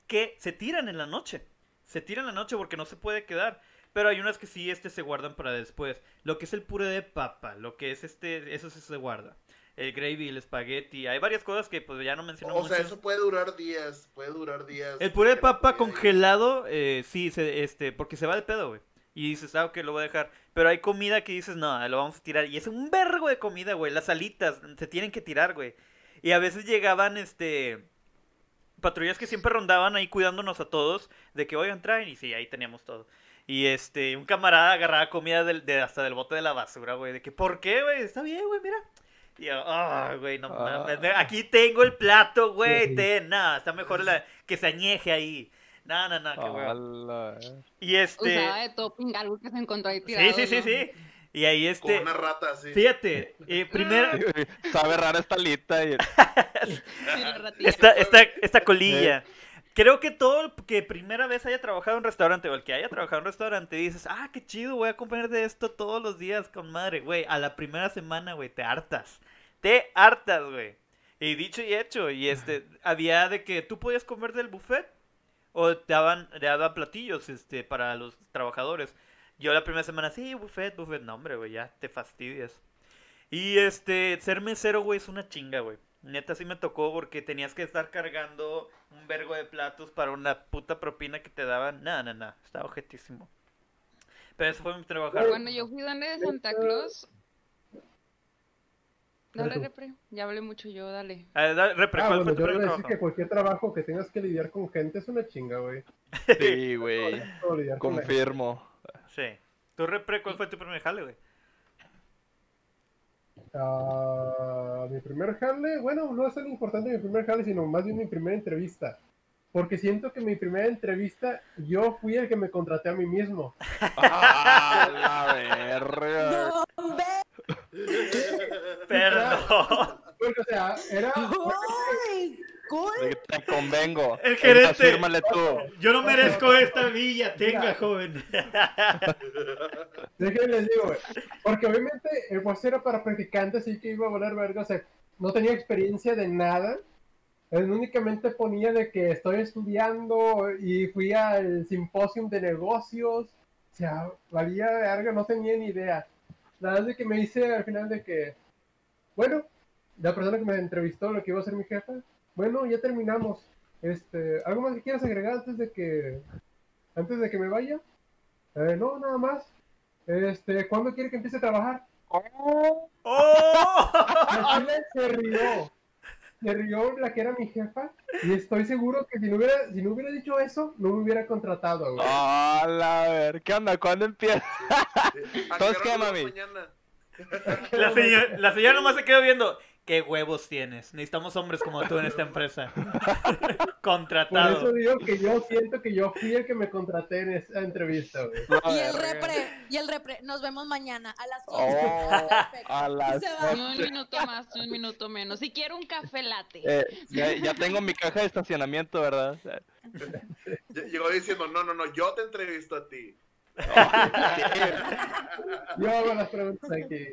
que se tiran en la noche. Se tiran en la noche porque no se puede quedar. Pero hay unas que sí este se guardan para después. Lo que es el puré de papa, lo que es este, eso sí se guarda. El gravy, el espagueti, hay varias cosas que pues ya no menciono O sea, mucho. eso puede durar días, puede durar días. El puré de papa congelado, eh, sí, se, este, porque se va de pedo, güey. Y dices, ah, ok, lo voy a dejar. Pero hay comida que dices, no, lo vamos a tirar. Y es un vergo de comida, güey. Las alitas se tienen que tirar, güey. Y a veces llegaban, este, patrullas que siempre rondaban ahí cuidándonos a todos. De que, oigan, traen. Y sí, ahí teníamos todo. Y este, un camarada agarraba comida del, de, hasta del bote de la basura, güey. De que, ¿por qué, güey? Está bien, güey, mira. Y yo, ah, güey, no Ah. mames. Aquí tengo el plato, güey. Sí. Ten, nada, está mejor la, que se añeje ahí. No, no, no, qué hueva. ala, eh. Y este. Usaba de topping algo que se encontró ahí tirado. Sí, sí, sí, ¿no? sí. Y ahí Como este. una rata así. Fíjate, eh, primer. Sabe rara esta y Sí, ratilla. Esta, esta, esta colilla. Creo que todo el que primera vez haya trabajado en un restaurante o el que haya trabajado en un restaurante dices, ah, qué chido, voy a comer de esto todos los días con madre, güey. A la primera semana, güey, te hartas. Te hartas, güey. Y dicho y hecho, y este, había de que tú podías comer del buffet o te daban, daban platillos, este, para los trabajadores. Yo la primera semana, sí, buffet, buffet, no, hombre, güey, ya te fastidias. Y este, ser mesero, güey, es una chinga, güey. Neta sí me tocó porque tenías que estar cargando un vergo de platos para una puta propina que te daban. No, no, no, estaba objetísimo. Pero eso fue mi trabajo. Cuando yo fui donde de Santa Claus. Dale, tú. repre. Ya hablé mucho yo, dale. A ver, dale, repre, Ah, ¿cuál bueno, fue tu yo le primer voy a decir trabajo? que cualquier trabajo que tengas que lidiar con gente es una chinga, güey. Sí, güey. Confirmo. Sí. ¿Tú, repre, cuál fue tu primer jale, güey? Ah, mi primer jale, bueno, no es tan importante mi primer jale, sino más bien mi primera entrevista. Porque siento que mi primera entrevista, yo fui el que me contraté a mí mismo. ¡Ah, la verga! Perdón. Porque, o sea, era... Te convengo. El gerente. Fírmale tú. Yo no merezco esta villa, tenga, joven. Déjenme les digo, güey. Porque obviamente el puesto era para practicantes, así que iba a volar verga. O sea, no tenía experiencia de nada. Él únicamente ponía de que estoy estudiando y fui al simposium de negocios. O sea, valía verga, no tenía ni idea. Nada más de que me hice al final de que, bueno, la persona que me entrevistó, lo que iba a ser mi jefa, bueno, ya terminamos. Este, ¿algo más que quieras agregar antes de que, antes de que me vaya? "Eh, no, nada más. Este, ¿cuándo quiere que empiece a trabajar? ¡Oh! Chile se rió. Se rió la que era mi jefa. Y estoy seguro que si no hubiera, si no hubiera dicho eso, no me hubiera contratado, güey. ¡Ah, la ver! ¿Qué onda? ¿Cuándo empieza? ¿A Entonces, hora ¿qué, mami? mañana? La señora, la señora nomás se quedó viendo. Qué huevos tienes. Necesitamos hombres como tú en esta empresa. Por Contratado. eso digo que yo siento que yo fui el que me contraté en esa entrevista, güey. Y el repre, y el repre, nos vemos mañana a las 11. Oh, a las se va. Un minuto más, un minuto menos. Si quiero un café latte. Eh, ya, ya tengo mi caja de estacionamiento, ¿verdad? Ll- Llegó diciendo, no, no, no, yo te entrevisto a ti. Yo hago las preguntas aquí.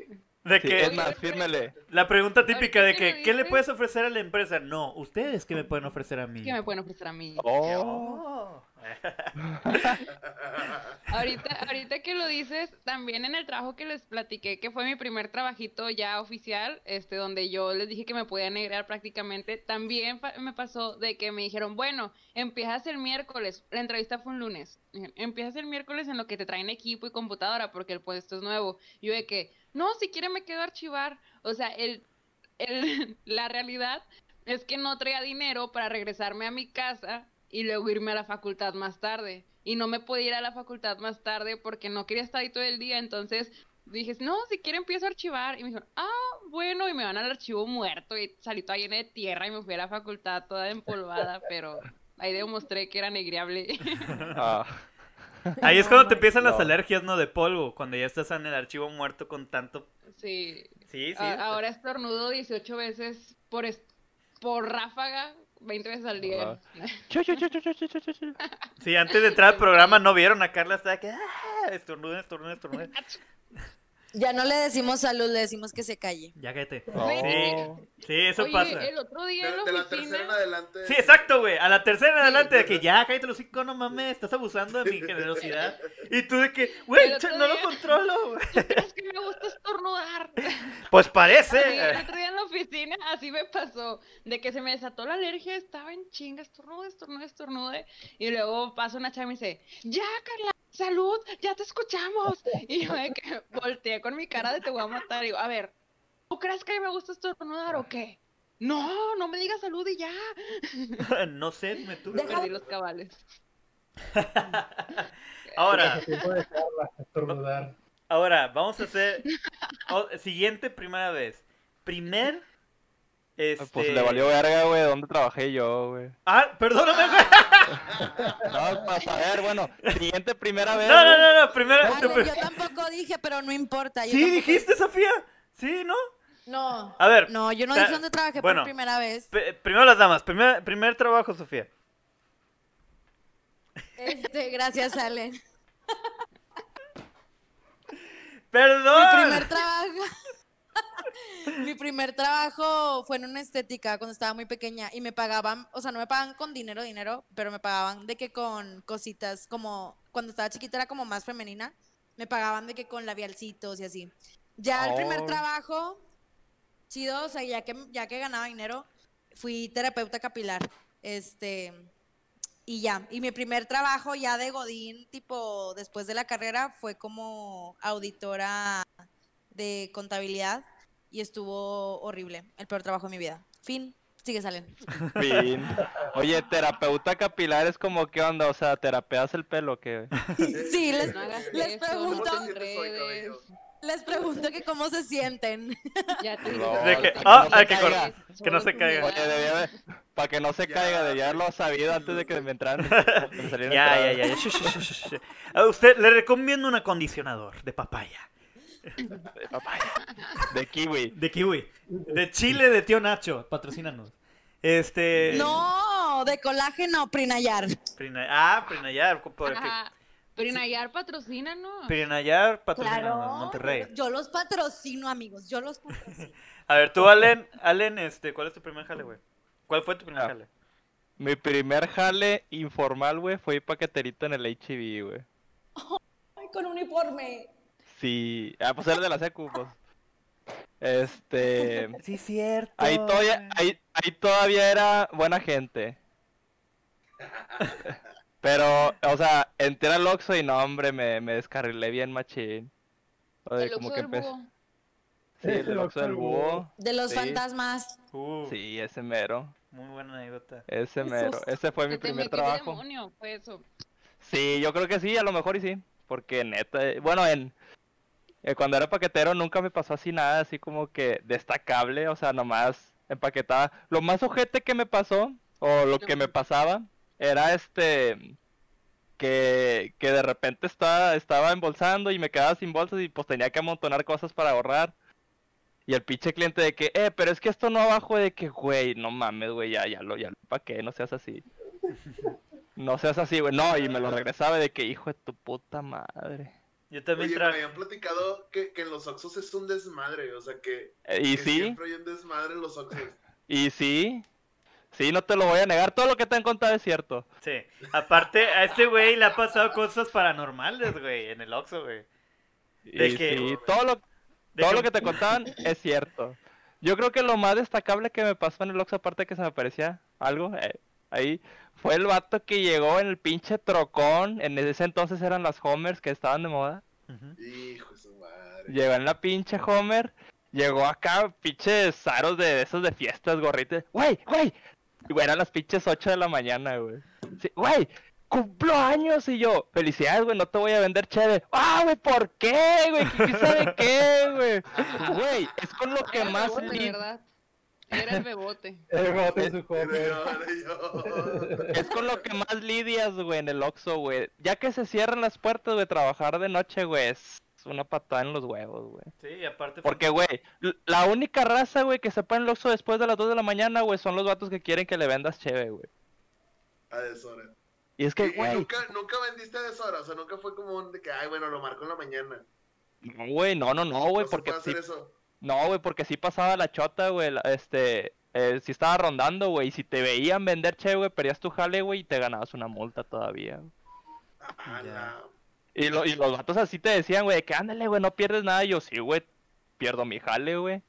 De Sí, que es más, fírmele. la pregunta típica de que ¿qué le puedes ofrecer a la empresa? No, ustedes qué me pueden ofrecer a mí. ¿Qué me pueden ofrecer a mí? Oh, Oh. Ahorita, ahorita que lo dices, también en el trabajo que les platiqué, que fue mi primer trabajito ya oficial, este, donde yo les dije que me podían negrear prácticamente, también me pasó de que me dijeron, bueno, empiezas el miércoles, la entrevista fue un lunes, empiezas el miércoles en lo que te traen equipo y computadora porque el puesto es nuevo. Yo de que, no, si quiere me quedo a archivar. O sea, el, el, la realidad es que no traía dinero para regresarme a mi casa y luego irme a la facultad más tarde. Y no me podía ir a la facultad más tarde porque no quería estar ahí todo el día. Entonces dije, no, si quiere empiezo a archivar. Y me dijeron, ah, bueno, y me van al archivo muerto. Y salí toda llena de tierra y me fui a la facultad toda empolvada, pero ahí demostré que era negriable. ah, Ahí es cuando te empiezan las alergias, ¿no? De polvo, cuando ya estás en el archivo muerto con tanto... sí. Sí, sí. A- ahora estornudo 18 veces por, es- por ráfaga, 20 veces al día. Sí, antes de entrar al programa no vieron a Carla, estaba que... ¡Ah! Estornuda, estornuda, estornuda. Ya no le decimos salud, le decimos que se calle. Ya cállate. Oh. Sí, eso Oye, pasa. el otro día De, en la de la tercera en adelante. Sí, exacto, güey. A la tercera en adelante de que ya, cállate los cinco, no mames, estás abusando de mi generosidad. Y tú de que, güey, no lo controlo, güey. ¿Tú crees que me gusta estornudar? Pues Sí, parece. el otro día en la oficina así me pasó, de que se me desató la alergia, estaba en chinga, estornude, estornude, estornude, y luego pasa una chava y me dice, ya Carla, salud, ya te escuchamos, y yo de que volteé con mi cara de te voy a matar, y digo, a ver, ¿tú crees que a mí me gusta estornudar o qué? No, no me digas salud y ya. No sé, me. Deja- Perdí los cabales. Ahora, ahora, vamos a hacer. siguiente primera vez. Primer. Este... Pues le valió verga, güey, ¿dónde trabajé yo, güey? Ah, perdóname, güey. No, para saber, bueno, siguiente primera vez. No, no, no, no, primera. Ale, tu- yo tampoco dije, pero no importa. yo Sí, tampoco- dijiste, Sofía. Sí, ¿no? No. A ver. No, yo no dije dónde trabajé bueno. por primera vez. Primero las damas. Primer, primer trabajo, Sofía. Este, gracias, Ale. Perdón. Mi primer trabajo. Mi primer trabajo fue en una estética cuando estaba muy pequeña y me pagaban, o sea, no me pagaban con dinero, dinero, pero me pagaban de que con cositas como cuando estaba chiquita era como más femenina, me pagaban de que con labialcitos y así. Ya el primer Oh. trabajo, chido, o sea, ya que, ya que ganaba dinero, fui terapeuta capilar. Este, y ya, y mi primer trabajo ya de Godín, tipo, después de la carrera, fue como auditora de contabilidad y estuvo horrible, el peor trabajo de mi vida. Fin, sigue saliendo. Fin. Oye, terapeuta capilar es como, ¿qué onda? O sea, ¿terapeas el pelo o qué? Sí, les, No les eso, pregunto, les pregunto que cómo se sienten. Ya te No, dije. De que, que ah, no hay se que caiga. cortar. Que no se caiga. Oye, debía haber- para que no se Ya. caiga, debía haberlo sabido antes de que me entraran. que Ya, ya, ya. ya. Usted le recomiendo un acondicionador de papaya. De papaya. De kiwi. De kiwi. De chile de tío Nacho. Patrocínanos. Este. No, de colágeno, Prinayar. Prina- ah, Prinayar. Porque... Ajá. Pero Nayar patrocina, ¿no? Prinayar patrocínanos Claro, Monterrey. yo los patrocino, amigos, yo los patrocino. A ver, tú, Allen, Allen, este, ¿cuál es tu primer jale, güey? ¿Cuál fue tu primer Ah. jale? Mi primer jale informal, güey, fue paqueterito en el HIV, güey. Ay, con uniforme. Sí. Ah, pues era de la secu, pues. Este. Sí, cierto. Ahí todavía, ahí, ahí todavía era buena gente. Pero, o sea, entré al Oxxo y no, hombre, me, me descarrilé bien machín. O de El como que del búho. Sí, el Oxxo del búho. De los Sí. fantasmas. Uh, Sí, ese mero. Muy buena anécdota. Ese mero. Ese fue mi primer el trabajo. demonio, fue eso. Sí, yo creo que sí, a lo mejor y sí. Porque neta, eh, bueno, en, eh, cuando era paquetero nunca me pasó así nada, así como que destacable, o sea, nomás empaquetaba. Lo más ojete que me pasó, o lo que me pasaba, era este que, que de repente estaba, estaba embolsando y me quedaba sin bolsas y pues tenía que amontonar cosas para ahorrar. Y el pinche cliente de que, eh, pero es que esto no abajo de que, güey, no mames, güey, ya, ya lo, ya, ¿para qué? No seas así. No seas así, güey, no, y me lo regresaba de que, hijo de tu puta madre. Yo también Oye, me habían platicado que, que en los Oxxos es un desmadre, o sea que, Eh, y que sí, siempre hay un desmadre en los Oxxos. y sí, sí, no te lo voy a negar, todo lo que te han contado es cierto. Sí. Aparte, a este güey le ha pasado cosas paranormales, güey, en el Oxxo, güey. De Y que- sí, todo lo, todo que- lo que te contaban es cierto. Yo creo que lo más destacable que me pasó en el Oxxo, aparte de que se me parecía algo eh, ahí, fue el vato que llegó en el pinche trocón. En ese entonces eran las Homers que estaban de moda. Hijo de su madre. Llegó en la pinche Homer. Llegó acá, pinches aros de esos de fiestas, gorritos. ¡Güey, güey! Eran las pinches 8 de la mañana, güey. Sí, ¡Güey! ¡Cumplo años! Y yo, felicidades, güey, no te voy a vender chévere. ¡Ah, güey! ¿Por qué, güey? ¿Quién sabe qué, güey? Güey, es con lo que el más... ¿verdad? Era el bebote. El bote en su yo. Es con lo que más lidias, güey, en el Oxxo, güey. Ya que se cierran las puertas, güey, trabajar de noche, güey, es una patada en los huevos, güey. Sí, y aparte. Porque, güey, la única raza, güey, que se pone en el Oxxo después de las 2 de la mañana, güey, son los vatos que quieren que le vendas cheve, güey. A deshora. Y es que, güey, nunca, nunca vendiste a deshora, o sea, nunca fue como un de que, ay, bueno, lo marco en la mañana. no, güey, no, no, no, güey, no se porque puede sí, hacer eso. No, güey, porque sí pasaba la chota, güey, este, eh, sí estaba rondando, güey, y si te veían vender cheve, güey, perdías tu jale, güey, y te ganabas una multa todavía. Ah, Ya. Y, lo- y los vatos así te decían, güey, que ándale, güey, no pierdes nada, y yo, sí, güey, pierdo mi jale, güey.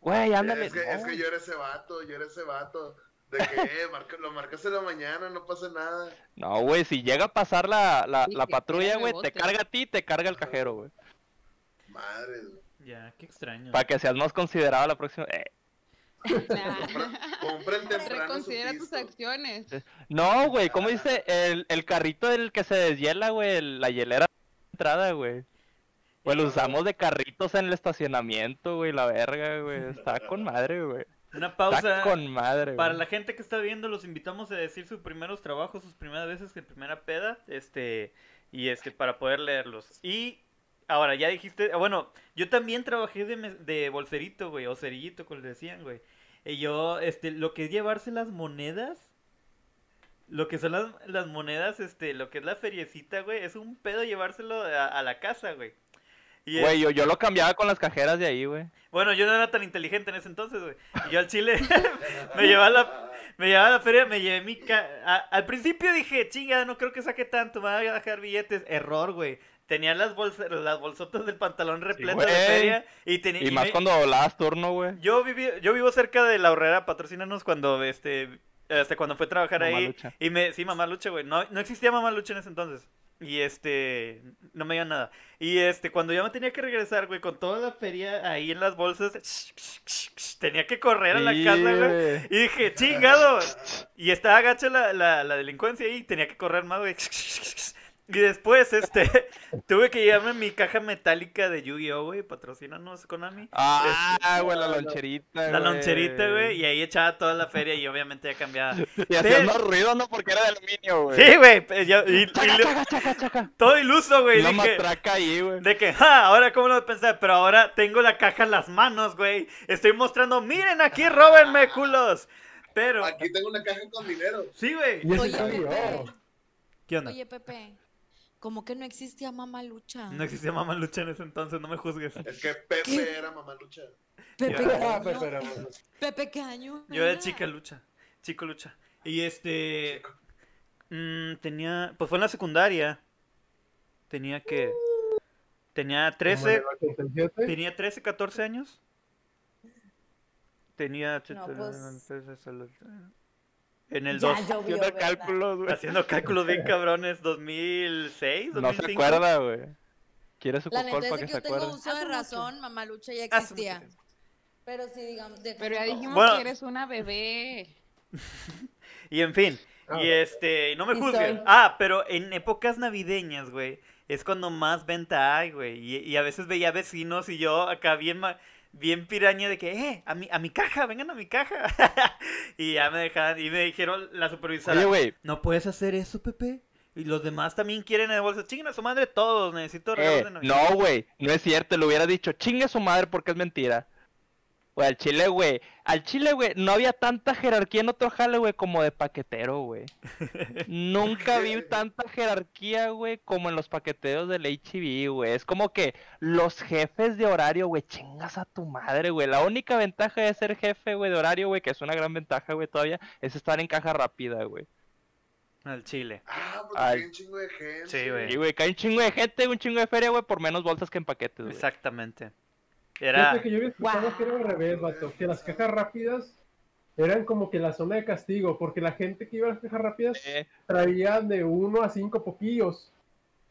Güey, ándale. Es que, es que yo era ese vato, yo era ese vato. De que, eh, marca- lo marcas en la mañana, no pasa nada. No, güey, si llega a pasar la, la, Sí, la patrulla, güey, te carga a ti, te carga el cajero, güey. Madre, güey. Ya, qué extraño. Para que seas más considerado la próxima. eh, Compren temprano su Reconsidera tus acciones. No, güey, ¿cómo dice? El, el carrito del que se deshiela, güey, la hielera de entrada, güey. Pues lo usamos de carritos en el estacionamiento, güey, la verga, güey. Está con madre, güey. Una Está pausa. con madre, Para güey. la gente que está viendo, los invitamos a decir sus primeros trabajos, sus primeras veces de primera peda, este, y este, para poder leerlos. Y ahora, ya dijiste, ah, bueno, yo también trabajé de, de bolserito, güey, o cerillito, como le decían, güey. Y yo, este, lo que es llevarse las monedas, lo que son las, las monedas, este, lo que es la feriecita, güey, es un pedo llevárselo a, a la casa, güey. Y Güey, yo, yo lo cambiaba con las cajeras de ahí, güey. bueno, yo no era tan inteligente en ese entonces, güey. Y yo al chile me llevaba la, me llevaba a la feria, me llevé mi... ca- a- al principio dije, chinga, no creo que saque tanto, me voy a dejar billetes. Error, güey. Tenía las bolsas, las bolsotas del pantalón repletas de feria y tenía... Y y más me- cuando volabas turno, güey. Yo viví, yo vivo cerca de la horrera, patrocínanos cuando, este, hasta cuando fue a trabajar Mamá ahí. Lucha. Y me, sí, mamá lucha, güey. No, no existía mamá lucha en ese entonces. Y este, no me dio nada. Y este, cuando ya me tenía que regresar, güey, con toda la feria ahí en las bolsas, tenía que correr a la casa, güey. Y dije, chingado. Y estaba gacha la, la, la delincuencia ahí, tenía que correr más, güey. Y después, este, tuve que llevarme mi caja metálica de Yu-Gi-Oh, güey, patrocínanos, Konami. Ah, güey, la loncherita, La loncherita, güey, y ahí echaba toda la feria y obviamente ya cambiaba. Y hacía más ruido, ¿no? Porque era de aluminio, güey. Sí, güey, y, y Chaca, le- chaca, chaca, chaca. todo iluso, güey. Dije, matraca ahí, güey. de que, ja, ahora cómo lo pensé, pero ahora tengo la caja en las manos, güey. Estoy mostrando, miren aquí, róbenme, culos. Pero, Aquí tengo una caja con dinero. sí, güey. Oye, Pepe. yo. ¿Qué onda? Oye, Pepe, ¿cómo que no existía mamá lucha? No existía mamá lucha en ese entonces, no me juzgues. Es que Pepe era mamá lucha. Pepe. ¿qué Ah, año? Pepe, era- Pepe, ¿qué año? Yo era era? chica lucha, chico lucha. Y este, mm, tenía, pues fue en la secundaria. Tenía que, tenía como 13, en el 87. Tenía 13, 14 años. Tenía. No, pues- En el Ya 2. llovió, Haciendo ¿verdad? cálculos, güey. Haciendo cálculos bien cabrones. 2006, No 2005. se acuerda, güey. Quiere su La cocol neta es para que que se yo tengo acuerde. uso de razón, mamá lucha ya existía. Pero sí, digamos, de- Pero ya dijimos Bueno. que eres una bebé. Y en fin. Ah. Y este. No me juzguen. soy. Ah, pero en épocas navideñas, güey. es cuando más venta hay, güey. Y, y a veces veía vecinos y yo acá bien, ma- bien piraña de que, eh, a mi, a mi caja, vengan a mi caja. y ya me dejaban, y me dijeron la supervisora, Oye, no puedes hacer eso, Pepe. Y los demás también quieren el bolsa. Chinguen a su madre todos, necesito eh, de Navidad". no, güey, no es cierto, le hubiera dicho, chingue su madre porque es mentira. Güey, al chile, güey, al chile, güey, no había tanta jerarquía en otro jale, güey, como de paquetero, güey. Nunca vi tanta jerarquía, güey, como en los paqueteros del HB, güey. Es como que los jefes de horario, güey, chingas a tu madre, güey. La única ventaja de ser jefe, güey, de horario, güey, que es una gran ventaja, güey, todavía, es estar en caja rápida, güey. Al chile. Ah, porque Ay. hay un chingo de gente. Sí, güey. Y, güey, cae un chingo de gente, un chingo de feria, güey, por menos bolsas que en paquetes, güey. Exactamente. Era... Que yo había escuchado Guau. que era al revés, vato. Que las cajas rápidas eran como que la zona de castigo, porque la gente que iba a las cajas rápidas Eh, traían de uno a cinco poquillos.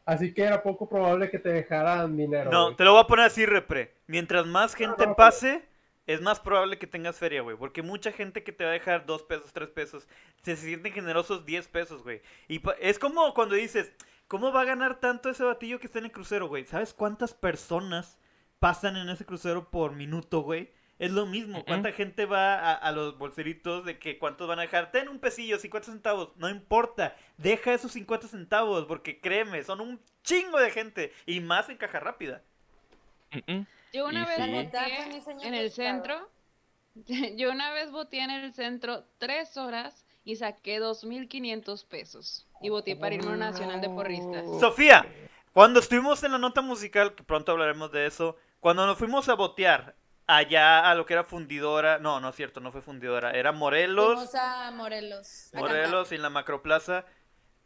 Así que era poco probable que te dejaran dinero. No, güey. te lo voy a poner así, repre. Mientras más gente no, pase, es más probable que tengas feria, güey. Porque mucha gente que te va a dejar dos pesos, tres pesos, se sienten generosos 10 pesos, güey. Y es como cuando dices, ¿cómo va a ganar tanto ese batillo que está en el crucero, güey? ¿Sabes cuántas personas pasan en ese crucero por minuto, güey? Es lo mismo. Ujú. ¿Cuánta gente va a, a los bolseritos de que cuántos van a dejar? Ten un pesillo, 50 centavos. No importa. Deja esos 50 centavos porque créeme, son un chingo de gente. Y más en caja rápida. Yo una vez sí. En el centro. Yo una vez boteé en el centro tres horas y saqué 2.500 pesos. Y boteé para irme a nacional de porristas. Sofía, cuando estuvimos en la nota musical, que pronto hablaremos de eso, cuando nos fuimos a botear allá a lo que era fundidora, no, no es cierto, no fue fundidora, era Morelos, Fuimos a Morelos. Morelos y en la Macroplaza,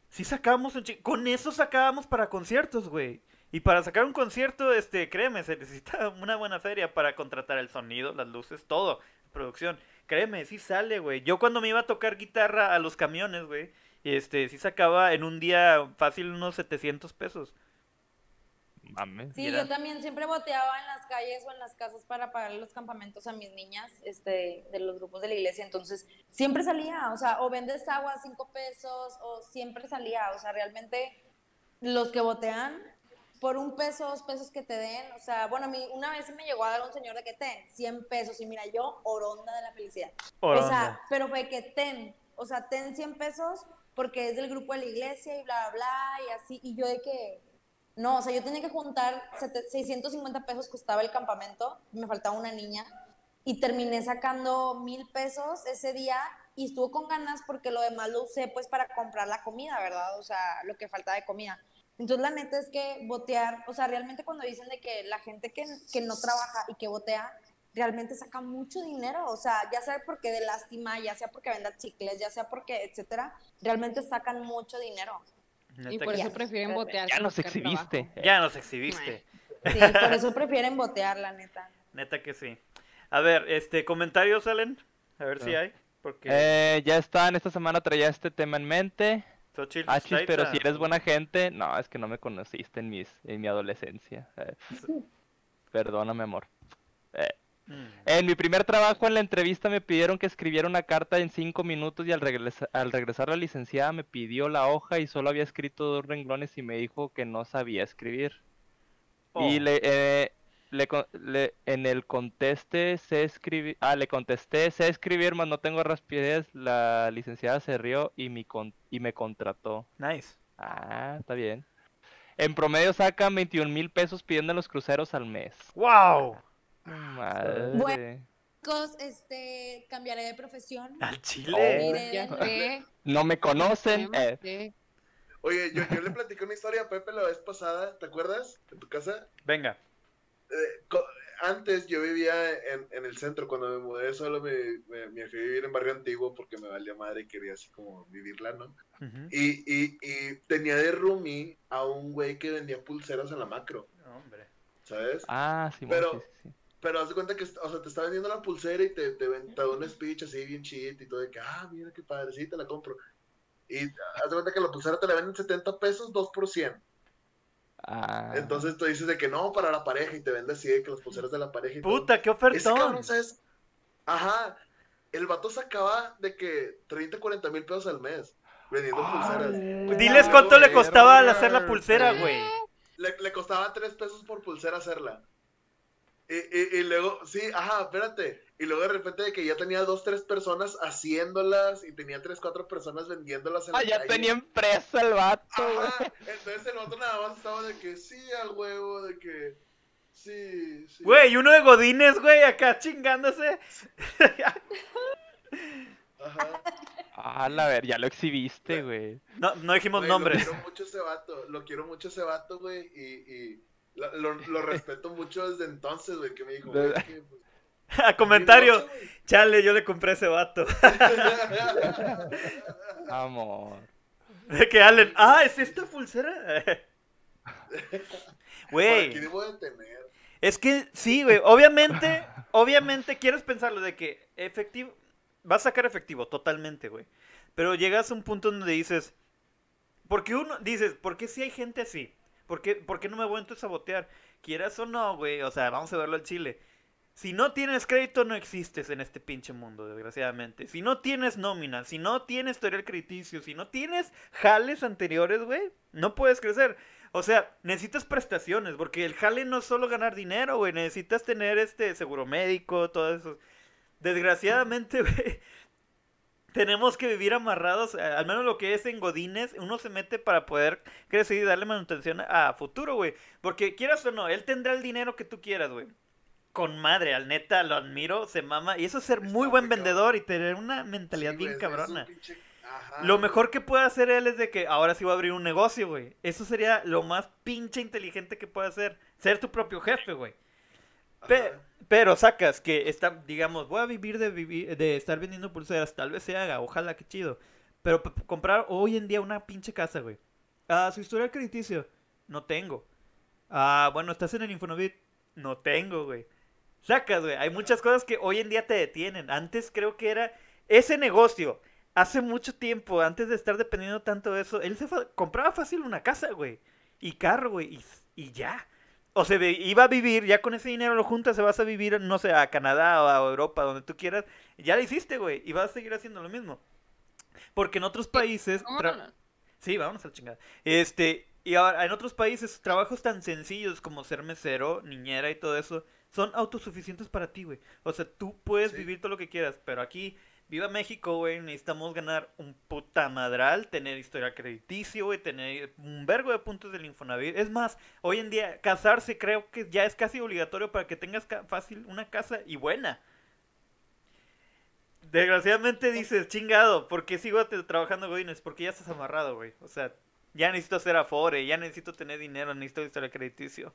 sí sacábamos un chi- con eso sacábamos para conciertos, güey. Y para sacar un concierto, este, créeme, se necesita una buena feria para contratar el sonido, las luces, todo, producción. Créeme, sí sale, güey. Yo cuando me iba a tocar guitarra a los camiones, güey, este, sí sacaba en un día fácil unos 700 pesos. Mames. Sí, yo también siempre boteaba en las calles o en las casas para pagar los campamentos a mis niñas este, de los grupos de la iglesia. Entonces, siempre salía, o sea, o vendes agua a cinco pesos, o siempre salía. O sea, realmente los que botean por un peso, dos pesos que te den, o sea, bueno, a mí una vez me llegó a dar un señor de que ten, 100 pesos, y mira, yo, oronda de la felicidad. O sea, Oronda. pero fue que ten, o sea, ten 100 pesos porque es del grupo de la iglesia y bla, bla, bla, y así, y yo de que, no, o sea, yo tenía que juntar sete- 650 pesos costaba el campamento, me faltaba una niña, y terminé sacando mil pesos ese día y estuvo con ganas porque lo demás lo usé pues para comprar la comida, ¿verdad? O sea, lo que faltaba de comida. Entonces la neta es que botear, o sea, realmente cuando dicen de que la gente que, que no trabaja y que botea, realmente saca mucho dinero, o sea, ya sea porque de lástima, ya sea porque venda chicles, ya sea porque, etcétera, realmente sacan mucho dinero. Neta Y por eso prefieren botear. Ya nos exhibiste. trabajo. Ya nos exhibiste. Sí, por eso prefieren botear, la neta. Neta que sí. A ver, este, comentarios salen. A ver si Ah. hay. Porque Eh, ya están, esta semana traía este tema en mente. Xochitl Achis, Zaita- pero si eres buena gente, no, es que no me conociste en mis, en mi adolescencia. Eh, perdóname, amor. Eh. En mi primer trabajo en la entrevista me pidieron que escribiera una carta en cinco minutos y al, regresa- al regresar la licenciada me pidió la hoja y solo había escrito dos renglones y me dijo que no sabía escribir. Y Oh. le, eh, le, en el conteste sé escribir, ah, le contesté sé escribir, mas no tengo rapidez. La licenciada se rió y, mi con- y me contrató. Nice. Ah, está bien. En promedio sacan 21 mil pesos pidiendo en los cruceros al mes. ¡Wow! Madre. Chicos, este, cambiaré de profesión. Al chile. Oh. De-. No me conocen. eh. Oye, yo, yo le platiqué una historia a Pepe la vez pasada, ¿te acuerdas? En tu casa. Venga. Eh, antes yo vivía en, en el centro, cuando me mudé solo me, me, me fui a vivir en barrio antiguo porque me valía madre y quería así como vivirla, ¿no? Y, y, y tenía de roomie a un güey que vendía pulseras en la macro, Hombre. ¿sabes? Ah, sí, Pero- sí. Pero haz de cuenta que, o sea, te está vendiendo la pulsera y te, te, ven- te da un speech así bien cheat y todo de que, ah, mira qué padre, sí, te la compro. Y haz de cuenta que la pulsera te la venden 70 pesos, 2 por 100. Ah, Entonces tú dices de que no, para la pareja y te vende así de que las pulseras de la pareja y todo. Puta, qué Ese ofertón. cabrón, ¿sabes? Ajá. El vato sacaba de que 30, 40 mil pesos al mes vendiendo pulseras. Diles cuánto le costaba al hacer la pulsera, güey. le, le costaba tres pesos por pulsera hacerla. Y, y, y luego, sí, ajá, espérate. Y luego de repente de que ya tenía dos, tres personas haciéndolas y tenía tres, cuatro personas vendiéndolas en Ah, la ya calle. tenía empresa el vato, güey. Ajá, entonces el otro nada más estaba de que sí, al huevo, de que sí, sí. Güey, y uno de Godines, güey, acá chingándose. Ajá. Ah, la ver, ya lo exhibiste, güey. No, no dijimos Güey, nombres. Lo quiero mucho ese vato, lo quiero mucho ese vato, güey, y, y lo, lo, lo respeto mucho desde entonces, güey, que me dijo, güey, es que, pues, A comentario. mi noche, Chale, yo le compré a ese vato. Amor. De que Allen, ah, ¿es esta pulsera? Güey, es que sí, güey. Obviamente, obviamente quieres pensarlo de que efectivo, vas a sacar efectivo, totalmente, güey. Pero llegas a un punto donde dices, porque uno, dices, ¿por qué si hay gente así? ¿Por qué, no me voy entonces a botear? Quieras o no, güey, o sea, vamos a verlo al chile. Si no tienes crédito, no existes en este pinche mundo, desgraciadamente. Si no tienes nómina, si no tienes historial crediticio, si no tienes jales anteriores, güey, no puedes crecer. O sea, necesitas prestaciones, porque el jale no es solo ganar dinero, güey. Necesitas tener este seguro médico, todo eso. Desgraciadamente, güey, tenemos que vivir amarrados, eh, al menos lo que es en Godines, uno se mete para poder crecer y darle manutención a futuro, güey. Porque quieras o no, él tendrá el dinero que tú quieras, güey. Con madre, al neta, lo admiro, se mama. Y eso es ser muy buen vendedor y tener una mentalidad Sí, bien cabrona. pinche- Ajá, Lo mejor que puede hacer él es de que ahora sí va a abrir un negocio, güey. Eso sería lo más pinche inteligente que puede hacer. Ser tu propio jefe, güey. Pe- pero sacas que está, digamos, voy a vivir de vivir, de estar vendiendo pulseras, tal vez se haga, ojalá que chido. Pero comprar hoy en día una pinche casa, güey. Ah, su historial crediticio, no tengo. Ah, bueno, estás en el Infonavit, no tengo, güey. Sacas, güey. Hay muchas cosas que hoy en día te detienen. Antes creo que era ese negocio. Hace mucho tiempo, antes de estar dependiendo tanto de eso, él se fa- compraba fácil una casa, güey. Y carro, güey. Y, y ya. O se ve- iba a vivir, ya con ese dinero lo juntas, se vas a vivir, no sé, a Canadá o a Europa, donde tú quieras. Ya lo hiciste, güey. Y vas a seguir haciendo lo mismo. Porque en otros países... ¿Cómo tra- no? Sí, vámonos a la chingada. Este, y ahora, en otros países, trabajos tan sencillos como ser mesero, niñera y todo eso, son autosuficientes para ti, güey. O sea, tú puedes Sí. vivir todo lo que quieras, pero aquí, viva México, güey, necesitamos ganar un puta madral, tener historial crediticio, güey, tener un vergo de puntos del Infonavit. Es más, hoy en día, casarse creo que ya es casi obligatorio para que tengas fácil una casa y buena. Desgraciadamente dices, chingado, ¿por qué sigo trabajando Godines? Porque ya estás amarrado, güey. O sea, ya necesito hacer afore, ya necesito tener dinero, necesito historial crediticio.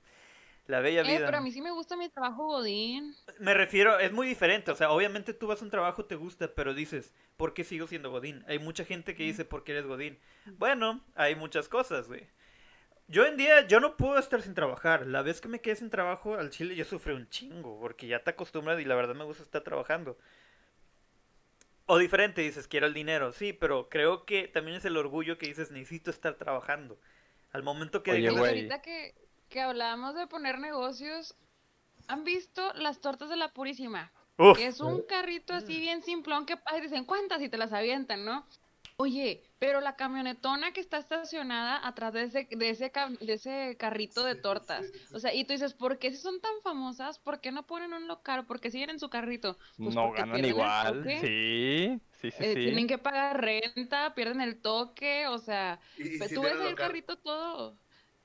La bella Eh, vida. pero a mí sí me gusta mi trabajo Godín. Me refiero, es muy diferente, o sea, obviamente tú vas a un trabajo, te gusta, pero dices, ¿por qué sigo siendo Godín? Hay mucha gente que dice, ¿por qué eres Godín? Bueno, hay muchas cosas, güey. Yo en día, yo no puedo estar sin trabajar. La vez que me quedé sin trabajo al chile, yo sufrí un chingo, porque ya te acostumbras y la verdad me gusta estar trabajando. O diferente, dices, quiero el dinero, sí, pero creo que también es el orgullo que dices, necesito estar trabajando. Al momento que Oye, Pues güey. ahorita que, que hablábamos de poner negocios, ¿han visto las tortas de la Purísima? Uf, Que es un carrito así bien simplón que ay, dicen cuántas y te las avientan, ¿no? Oye, pero la camionetona que está estacionada atrás de ese, de ese, de ese carrito de tortas. sí, sí. O sea, y tú dices, ¿por qué si son tan famosas? ¿Por qué no ponen un local? ¿Por qué siguen en su carrito? Pues no ganan igual. toque, Sí, sí, sí, eh, sí. Tienen que pagar renta, pierden el toque, o sea, Y, y pues tú ves el local. carrito todo.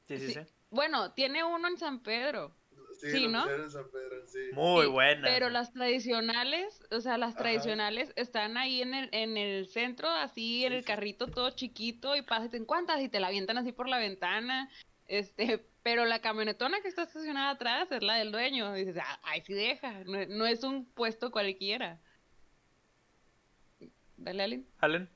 sí, sí, sí. Bueno, tiene uno en San Pedro. Sí, sí, ¿no? en San Pedro, sí. Muy Sí, buena. Pero las tradicionales, o sea, las Ajá. tradicionales están ahí en el, en el centro, así en el carrito todo chiquito y pasas en cuántas y te la avientan así por la ventana. Este, pero la camionetona que está estacionada atrás es la del dueño. Y dices, ah, ahí sí deja, no, no es un puesto cualquiera. Dale, Alin. Allen.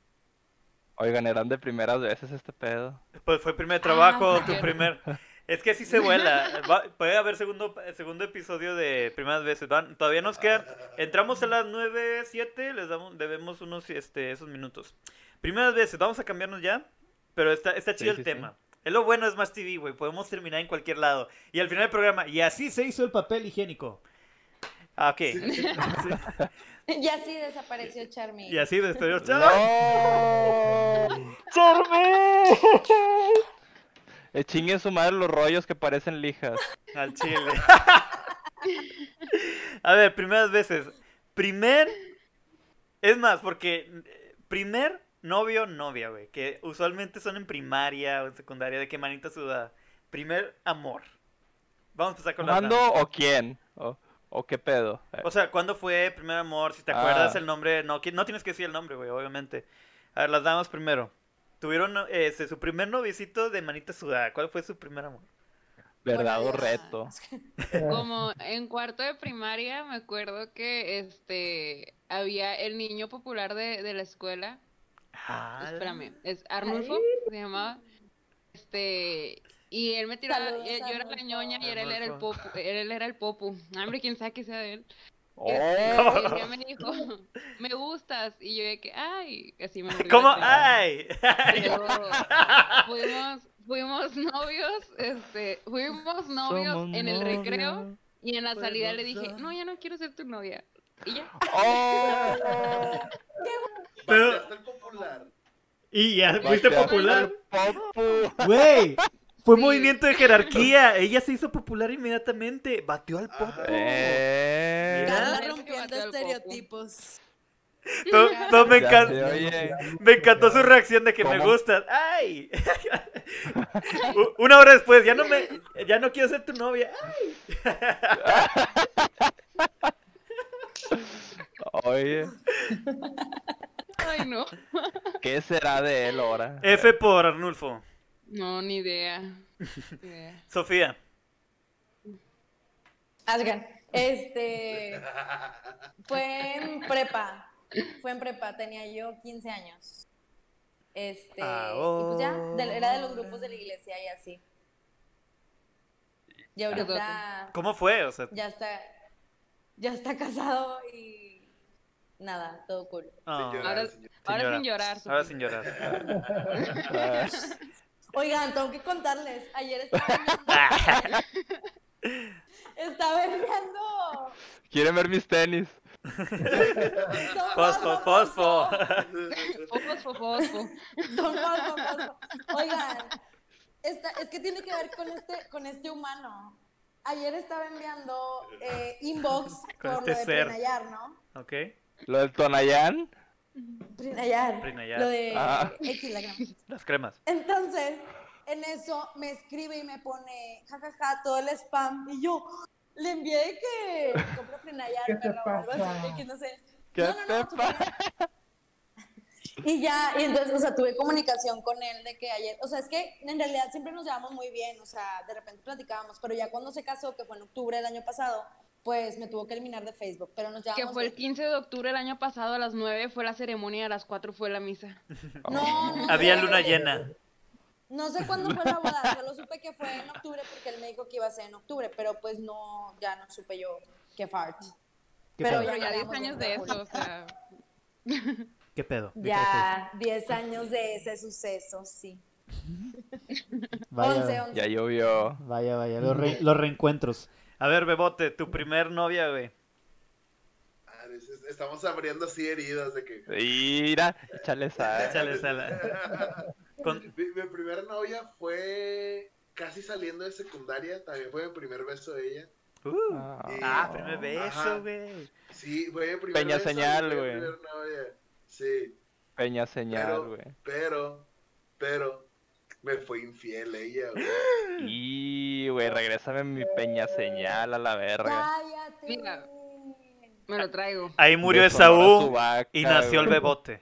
Oigan, eran de primeras veces este pedo. Pues fue el primer trabajo, Ah, tu primer. Es que así se vuela. Va- puede haber segundo, segundo episodio de primeras veces. Van- todavía nos quedan. Entramos a las 9, 7, les damos, debemos unos este, esos minutos. Primeras veces, vamos a cambiarnos ya. Pero está, está chido Sí, el sí, sí. tema. Es lo bueno, es más TV, güey. Podemos terminar en cualquier lado. Y al final del programa, y así se hizo el papel higiénico. Ah, ok. Sí. Y así desapareció Charmy. Y así despedimos. ¡No! ¡Charme! Eh, chinguen su madre los rollos que parecen lijas. Al chile. A ver, primeras veces. Primer. Es más, porque. eh, Primer novio, novia, güey. Que usualmente son en primaria o en secundaria, de que manita sudada. Primer amor. Vamos a empezar con la ¿Cuándo o quién? O, o qué pedo? O sea, ¿cuándo fue primer amor? Si te acuerdas Ah. el nombre. No, no tienes que decir el nombre, güey, obviamente. A ver, las damas primero. Tuvieron eh, este, su primer noviecito de manita sudada. ¿Cuál fue su primer amor? verdad o Bueno, reto. Como en cuarto de primaria me acuerdo que este había el niño popular de, de la escuela. Ah, Espérame, es Arnulfo, se llamaba. Este, y él me tiraba, Saludos, yo, yo era la ñoña y él era el popu, él era el popu. Hombre, quién sabe que sea de él. Oh, Este, me dijo, me gustas, y yo de que, ay, así me ¿Cómo? ¡Ay! Pero fuimos, fuimos novios, este, fuimos novios somos en el recreo novios. y en la salida le dije, no, ya no quiero ser tu novia. Y ya. Oh, Pero- popular. Y ya fuiste popular. Güey, fue Sí. movimiento de jerarquía. Ella se hizo popular inmediatamente. Bateó al pop. Ajá. Eh. Carla rompiendo batió popo. estereotipos. Todo, todo me, encantó su reacción de que me gustas. ¡Ay! Una hora después, ya no me, ya no quiero ser tu novia. ¡Ay! Oye, Ay, no. ¿qué será de él ahora? F por Arnulfo. No, ni idea. Ni idea. Sofía. Asgan. Este. Fue en prepa. Fue en prepa. Tenía yo 15 años. Este. Y pues ya, era de los grupos de la iglesia y así. Y ahorita ¿Cómo fue? O sea, ya está. Ya está casado y. Nada, todo cool. ah, Ahora- señora. Ahora sin llorar. ahora sin llorar. Oigan, tengo que contarles. Ayer estaba viendo. estaba viendo. ¿Quieren ver mis tenis? Fosfo, fosfo. Fosfo, fosfo. Son fosfo, fosfo. Oigan, esta- es que tiene que ver con este, con este humano. Ayer estaba enviando eh, inbox Con por este lo de ser. Prinayar, ¿no? ¿Ok? ¿Lo del Tonayán? Prinayar. Prinayar. Lo de Ah. X, la gran- Las cremas. Entonces, en eso me escribe y me pone, jajaja, todo el spam. Y yo le envié de que compro Prinayar, ¿Qué te algo así, que no sé. ¿Qué no, no, no, te. Y ya, y entonces, o sea, tuve comunicación con él de que ayer, o sea, es que en realidad siempre nos llevamos muy bien, o sea, de repente platicábamos, pero ya cuando se casó, que fue en octubre del año pasado, pues me tuvo que eliminar de Facebook, pero nos Que fue el bien. 15 de octubre del año pasado a las 9 fue la ceremonia y a las 4 fue la misa. No, no Había luna llena. No sé cuándo fue la boda, solo supe que fue en octubre porque él me dijo que iba a ser en octubre, pero pues no, ya no supe yo qué fart. ¿Qué Pero ya 10 quedamos años de eso, o sea. ¿Qué pedo? ¿Qué Ya 10 años de ese suceso, sí. Vaya, 11, 11. Ya llovió. vaya, vaya. Los, re- los reencuentros. A ver, Bebote, tu primer novia, güey. Ah, es- es- Estamos abriendo así heridas de que. Mira, échale sal. Échale. Con- Mi, mi primera novia fue casi saliendo de secundaria, también fue mi primer beso de ella. Uh. Ah, primer Ajá. beso, güey. Sí, fue mi primer Peña beso, señal, primer- güey. primer. Sí, Peña señal, Pero- güey. pero, pero, me fue infiel ella, güey. Y, güey, regrésame mi peña señal a la verga. Cállate. Mira. Me lo traigo. Ahí murió Esaú y nació el. Bebote.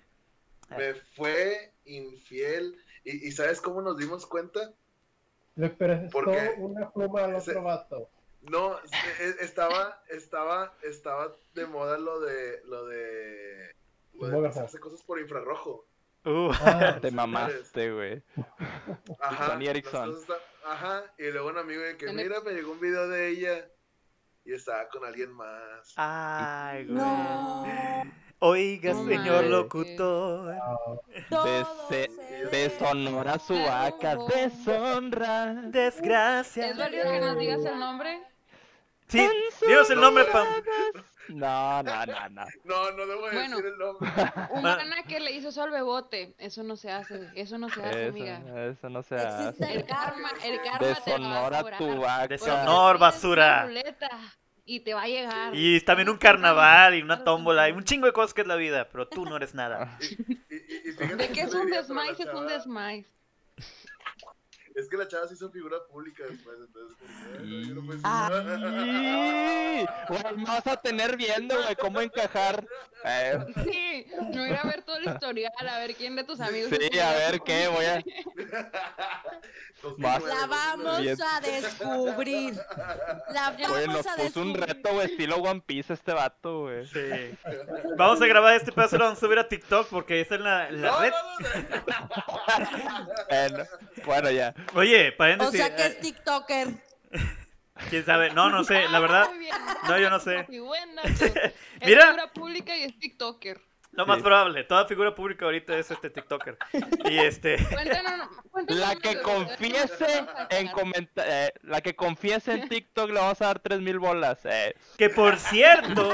Me fue infiel. ¿Y, y sabes cómo nos dimos cuenta? Le prestó ¿Por qué? una pluma al otro vato. No, e- e- estaba, estaba, estaba de moda lo de, lo de, lo de cosas por infrarrojo. Uh. Ah, Te mamaste, güey. Ajá. Cosas está- Ajá. Y luego un amigo de que, mira, me llegó un video de ella. Y estaba con alguien más. Ay, güey. No. Oiga, No señor locutor. De, Todo se- se de Sonora Subaca, deshonra. Desgracia. ¿Es válido que nos digas el nombre? Sí, dinos el nombre, Pam. No, no, no, no. No, no debo Bueno. decir el nombre. Humana que le hizo eso al bebote. Eso no se hace, eso no se hace, amiga. Eso, eso no se hace. Existe El el karma. el karma te va a tu vaca. Deshonor, basura. Y te va a llegar. Y también un carnaval y una tómbola y un chingo de cosas que es la vida, pero tú no eres nada. Y, y- y fíjate ¿De qué es un desmais? Es un desmais. Es que la chava se hizo figura pública después, entonces. no, no puede ser. Y... Güey, me vas a tener viendo, güey, cómo encajar. Eh, Sí, no ir a ver todo el historial, a ver quién de tus amigos. sí, a ver qué, voy a. Vas. La vamos Bien. a descubrir. La nos vamos a puso un reto, güey, estilo One Piece este vato, güey. Sí. Vamos a grabar este pedazo y lo vamos a subir a TikTok porque esa es la, la No, red. no, no, Bueno, bueno, ya. Oye, O paréntesis. sea que eh, es TikToker. ¿Quién sabe? No, no sé, la verdad. Muy bien. No, yo no sé. Muy buena. tú. Es Mira. figura pública y es TikToker. Lo más Sí. probable. Toda figura pública ahorita es este TikToker. Y este. Cuéntanos, cuéntanos La que confiese en comenta eh, la que confiese en TikTok le vamos a dar 3000 bolas. Eh. Que por cierto,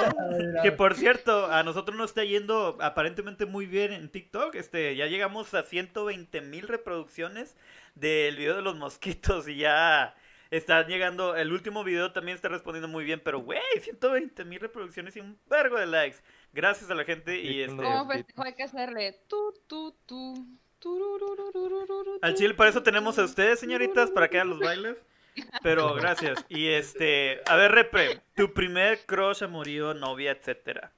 que por cierto, a nosotros nos está yendo aparentemente muy bien en TikTok. Este, ya llegamos a 120 mil reproducciones del video de los mosquitos y ya están llegando. El último video también está respondiendo muy bien, pero güey, 120 mil reproducciones y un vergo de likes. Gracias a la gente y este. ¿Cómo festejo? Hay que hacerle tu, tu, tu. tururururururu, Al chile para eso tenemos a ustedes, señoritas, para que hagan los bailes. Pero gracias. Y este, a ver, Repre, tu primer crush, amorío, novia, etcétera.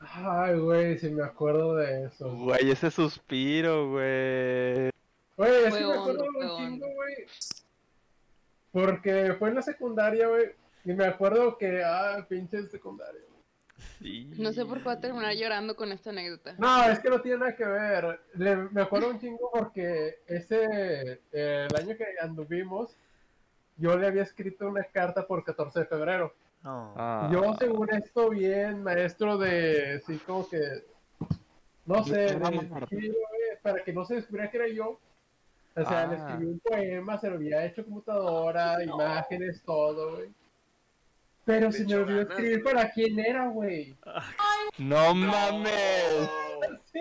Ay, güey, si me acuerdo de eso. Güey, ese suspiro, güey. Güey, que me acuerdo un chingo, güey. Porque fue en la secundaria, güey. Y me acuerdo que, ah, pinche secundaria. Sí. No sé por qué voy a terminar llorando con esta anécdota. No, es que no tiene nada que ver. Le- me acuerdo un chingo porque ese, eh, el año que anduvimos, yo le había escrito una carta por 14 de febrero. No. Ah. Yo, según esto, bien maestro de, sí, como que, no sé, de para que no se descubriera que era yo. O sea, le Ah. escribí un poema, se lo había hecho computadora, imágenes, todo, güey. Pero se me olvidó ganas, escribir para quién era, güey. No mames. Sí.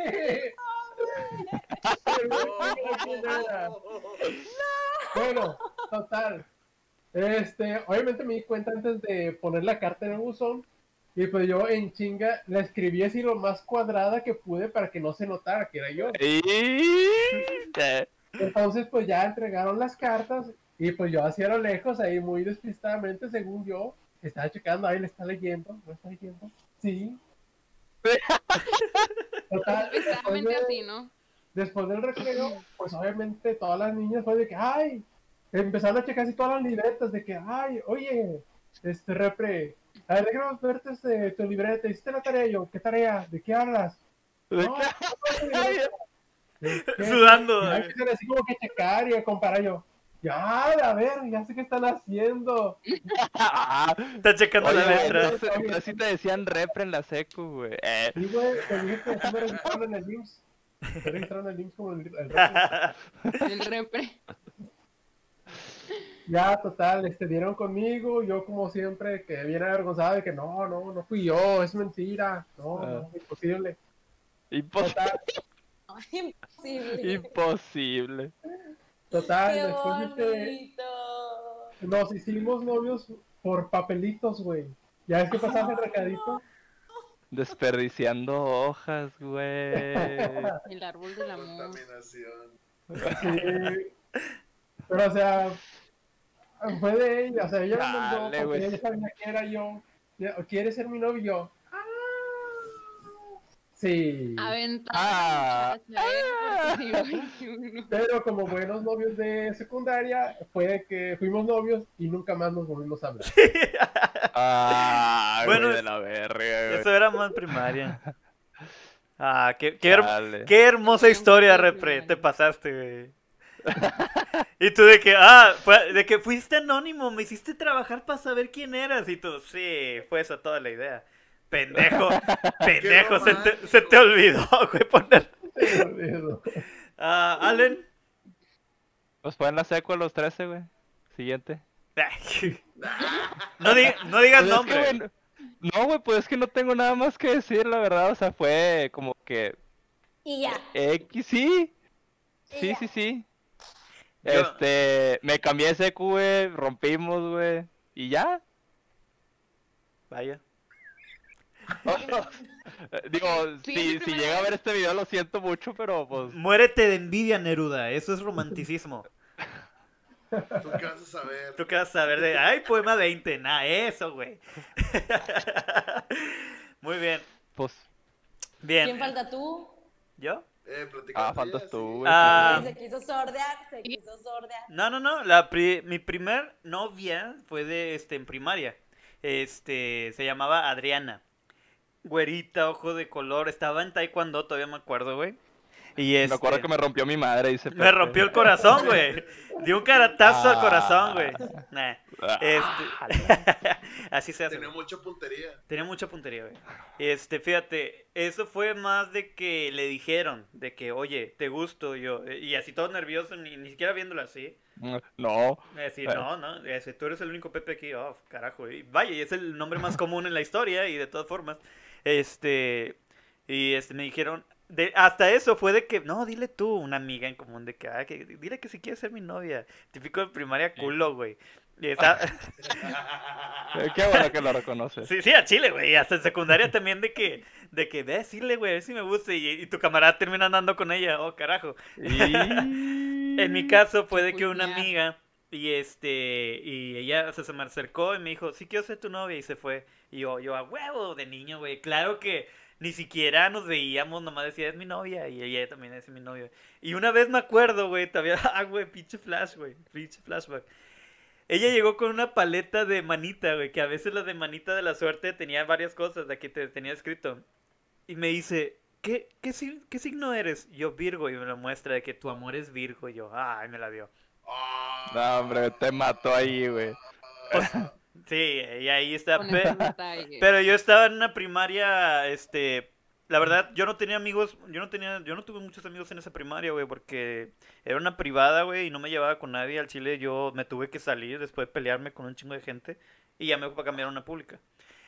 Era. Bueno, total. Este, obviamente me di cuenta antes de poner la carta en el buzón. Y pues yo en chinga la escribí así lo más cuadrada que pude para que no se notara que era yo. Entonces pues ya entregaron las cartas y pues yo hacia lo lejos ahí muy despistadamente según yo. Estaba checando, ahí le está leyendo, ¿no está leyendo? Sí. Total, después, Exactamente de- así, ¿no? después del recreo, pues obviamente todas las niñas fue de que, ay, empezaron a checar así todas las libretas de que, ay, oye, este repre, a ver, déjame verte este, tu libreta, hiciste la tarea yo, ¿qué tarea? ¿De qué hablas? ¿de No, qué? no, no. Sudando. Ya empiezan así como que checar y a comparar yo. Ya, a ver, ya sé qué están haciendo. Ah, Está checando Oye, la letra. entonces, entonces sí te decían repre en la secu, güey. Eh, Y güey, te dije que sí me registraron en el IMSS. Me registraron en el IMSS como el, el El repre. Ya, total, este, dieron conmigo, yo como siempre, que bien avergonzado de que no, no, no fui yo, es mentira, no, Ah. no, imposible. impos- Total, Imposible. imposible. total, Qué después de que bonito. nos hicimos novios por papelitos, güey. Ya es que pasabas el recadito. Desperdiciando hojas, güey. El árbol del amor. Contaminación. Sí. Pero, o sea, fue de ella, o sea, ella me mandó Dale, porque güey. ella sabía que era yo. ¿Quieres ser mi novio? "Ah". Sí. Aventada Ah. XXI. Pero como buenos novios de secundaria, fue que fuimos novios y nunca más nos volvimos a hablar. Ah, Bueno, güey, de la verga, güey. Eso era más primaria. Ah, qué, qué, her- Dale. qué hermosa historia, Repre. Te pasaste, güey. Y tú de que, ah, fue- de que fuiste anónimo, me hiciste trabajar para saber quién eras. Y tú, sí, fue esa toda la idea. Pendejo, pendejo, se te, se te olvidó, güey, poner. Eso. Ah, Allen. Pues fue en la secu a los 13, güey. Siguiente. No, di- no digas Pues es que, nombre. güey, no- güey, pues es que no tengo nada más que decir, la verdad. O sea, fue como que Y ya. X, sí. Sí, sí, sí. Yo- Este, me cambié ese güey, rompimos, güey, y ya. Vaya. Digo, Sí, si, si llega a ver este video lo siento mucho, pero pues... Muérete de envidia, Neruda. Eso es romanticismo. ¿Tú qué vas a saber? ¿Tú qué vas a saber de.? Ay, poema 20. Nah, eso, güey. Muy bien. Pues, Bien. ¿Quién falta tú? ¿Yo? Eh, ah, faltas ella, tú, sí. Ah. Se quiso sordear, se quiso sordear. No, no, no. La pri- mi primer novia fue de este en primaria. Este se llamaba Adriana. Güerita, ojo de color. Estaba en taekwondo, todavía me acuerdo, güey. Y Me este, acuerdo que me rompió mi madre, dice me rompió el corazón, güey. Dio un caratazo al Ah. corazón, güey. Nah. Ah, Este... Así se hace. Tenía mucha puntería. Tenía mucha puntería, güey. Este, fíjate, eso fue más de que le dijeron, de que, oye, te gusto yo. eh, Y así todo nervioso, ni, ni siquiera viéndolo así. No, Decir, Eh. no, no, ese, tú eres el único Pepe aquí. Oh, carajo. Y vaya, y es el nombre más común en la historia y de todas formas. Este, y este, me dijeron, de, hasta eso fue de que, no, dile tú, una amiga en común, de que, ah, que dile que si quieres ser mi novia. Típico de primaria culo, güey. Y esa- Eh, qué bueno que lo reconoces. Sí, sí, a Chile, güey. y Hasta en secundaria también de que, de que, ve, decirle, güey, a ver si me gusta. Y, y tu camarada termina andando con ella. Oh, carajo. Y... En mi caso fue de que una amiga, y este, y ella se, se me acercó y me dijo, sí quiero ser tu novia. Y se fue. Y yo, yo a huevo de niño, güey. Claro que ni siquiera nos veíamos, nomás decía, es mi novia. Y ella también es mi novia. Y una vez me acuerdo, güey, todavía, ah, güey, pinche flash, güey, pinche flashback. Ella llegó con una paleta de manita, güey, que a veces la de manita de la suerte tenía varias cosas, de aquí te tenía escrito. Y me dice, ¿qué, qué, si- qué signo eres? Yo Virgo, y me lo muestra de que tu amor es Virgo. Y yo, ay, me la dio. Ah, No, hombre, te mató ahí, güey. Sí, y ahí está. Pero yo estaba en una primaria, este, la verdad, yo no tenía amigos, yo no tenía, yo no tuve muchos amigos en esa primaria, güey, porque era una privada, güey, y no me llevaba con nadie al Chile, yo me tuve que salir después de pelearme con un chingo de gente, y ya me fue para cambiar a una pública.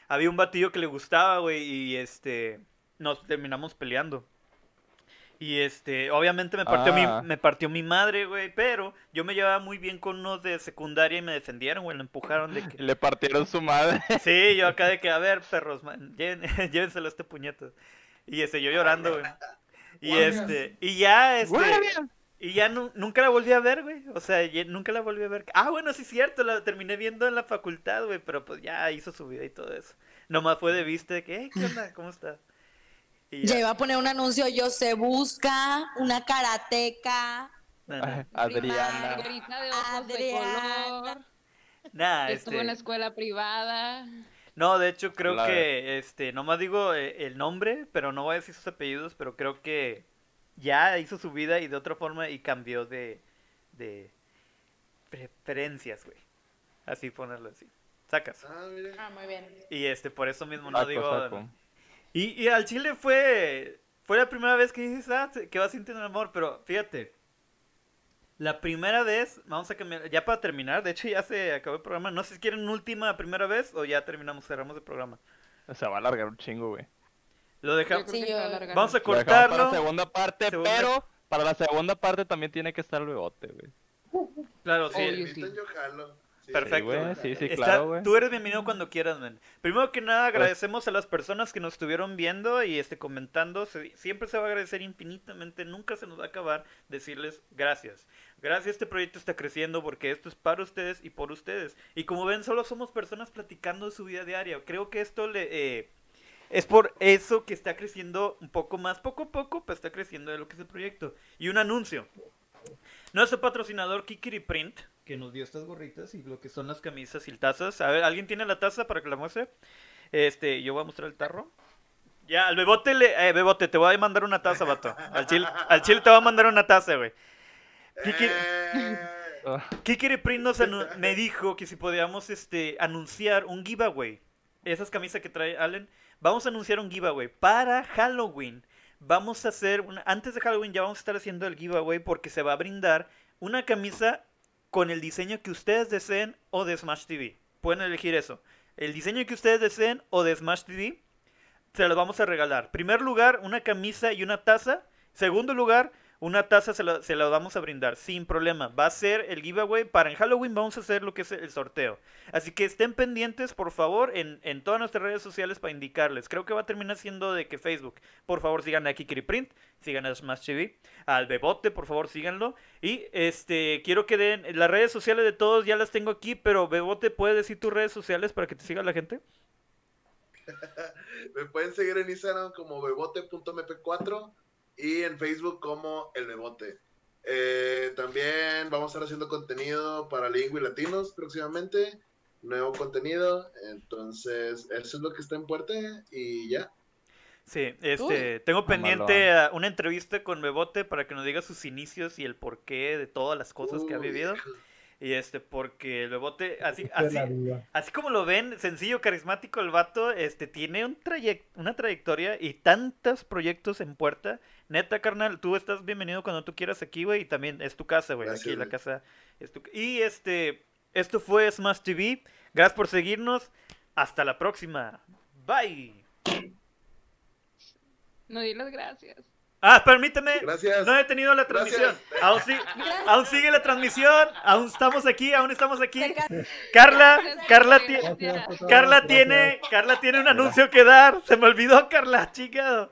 Había un batillo que le gustaba, güey, y este, nos terminamos peleando. Y este, obviamente me partió, Ah. mi, me partió mi madre, güey, pero yo me llevaba muy bien con unos de secundaria y me defendieron, güey, lo empujaron de que... Le partieron su madre. Sí, yo acá de que, a ver, perros, man, lléven- llévenselo a este puñeto. Y este, yo llorando, güey. Y este, y ya, este, y ya nu- nunca la volví a ver, güey. O sea, nunca la volví a ver. Ah, bueno, sí es cierto, la terminé viendo en la facultad, güey, pero pues ya hizo su vida y todo eso. Nomás fue de vista de que, hey, ¿qué onda? ¿Cómo está? Y Ya ya. iba a poner un anuncio, yo se busca una karateca. Adriana. Güerita de ojos de Adriana. color. Nah, Estuvo en este, la escuela privada. No, de hecho creo que, este, nomás digo eh, el nombre, pero no voy a decir sus apellidos, pero creo que ya hizo su vida y de otra forma y cambió de, de preferencias, güey. Así ponerlo así. Sacas. Ah, mira. Ah, muy bien. Y este, por eso mismo no Saco, digo... saco. Y, y al chile fue, fue la primera vez que dices, ah, que vas sintiendo el amor, pero fíjate. La primera vez, vamos a cambiar, ya para terminar, de hecho ya se acabó el programa, no sé si quieren una última primera vez o ya terminamos, cerramos el programa. Se va a alargar un chingo, güey. Lo dejamos, Sí, se va a yo- alargar vamos a mucho. Lo dejamos para cortarlo. la segunda parte, Segunda- pero para la segunda parte también tiene que estar el bebote, güey. Claro, sí. Obvio. Yo jalo. Sí, Perfecto. güey, sí, sí, Está- claro, güey. Tú eres bienvenido cuando quieras, man. Primero que nada, agradecemos a las personas que nos estuvieron viendo y este comentando. Se- siempre se va a agradecer infinitamente. Nunca se nos va a acabar decirles gracias. Gracias, este proyecto está creciendo porque esto es para ustedes y por ustedes. Y como ven, solo somos personas platicando de su vida diaria. Creo que esto le... eh, es por eso que está creciendo un poco más, poco a poco, pero está creciendo de lo que es el proyecto. Y un anuncio. Nuestro patrocinador Kikiri Print, que nos dio estas gorritas y lo que son las camisas y tazas. A ver, ¿alguien tiene la taza para que la muestre? Este, yo voy a mostrar el tarro. Ya, al bebote le... Eh, bebote, te voy a mandar una taza, vato. Al chile, al chile te voy a mandar una taza, güey. Kiki- Eh, Ah, Kikiri Print nos me dijo que si podíamos este, anunciar un giveaway. Esas camisas que trae Allen. Vamos a anunciar un giveaway para Halloween. Vamos a hacer, una, antes de Halloween ya vamos a estar haciendo el giveaway porque se va a brindar una camisa con el diseño que ustedes deseen o de Smash TV. Pueden elegir eso. El diseño que ustedes deseen o de Smash TV, se los vamos a regalar. Primer lugar, una camisa y una taza. Segundo lugar, una taza se la, se la vamos a brindar sin problema. Va a ser el giveaway. Para en Halloween vamos a hacer lo que es el sorteo. Así que estén pendientes, por favor, en, en todas nuestras redes sociales para indicarles. Creo que va a terminar siendo de que Facebook. Por favor, sigan a Kikiri Print, sigan a Smash TV, al Bebote, por favor, síganlo. Y este, quiero que den las redes sociales de todos, ya las tengo aquí, pero Bebote, ¿puedes decir tus redes sociales para que te siga la gente? Me pueden seguir en Instagram como bebote.mp4 y en Facebook como El Bebote. Eh, también vamos a estar haciendo contenido para Lingui Latinos próximamente. Nuevo contenido. Entonces, eso es lo que está en puerta y ya. Sí, este, tengo pendiente uh, una entrevista con Bebote para que nos diga sus inicios y el porqué de todas las cosas que ha vivido. Y este, porque el Bebote, así, De así, así como lo ven, sencillo, carismático el vato, este, tiene un trayec- una trayectoria y tantos proyectos en puerta. Neta, carnal, tú estás bienvenido cuando tú quieras aquí, güey, y también es tu casa, güey, aquí la casa es tu... Y este, esto fue Smash TV, gracias por seguirnos, hasta la próxima, bye. No di las gracias. Ah, permíteme, Gracias. no he tenido la transmisión, aún, Gracias. aún sigue la transmisión, aún estamos aquí, aún estamos aquí. Carla, Carla, ti- Carla tiene, Carla tiene un anuncio que dar. Se me olvidó, Carla, chingado.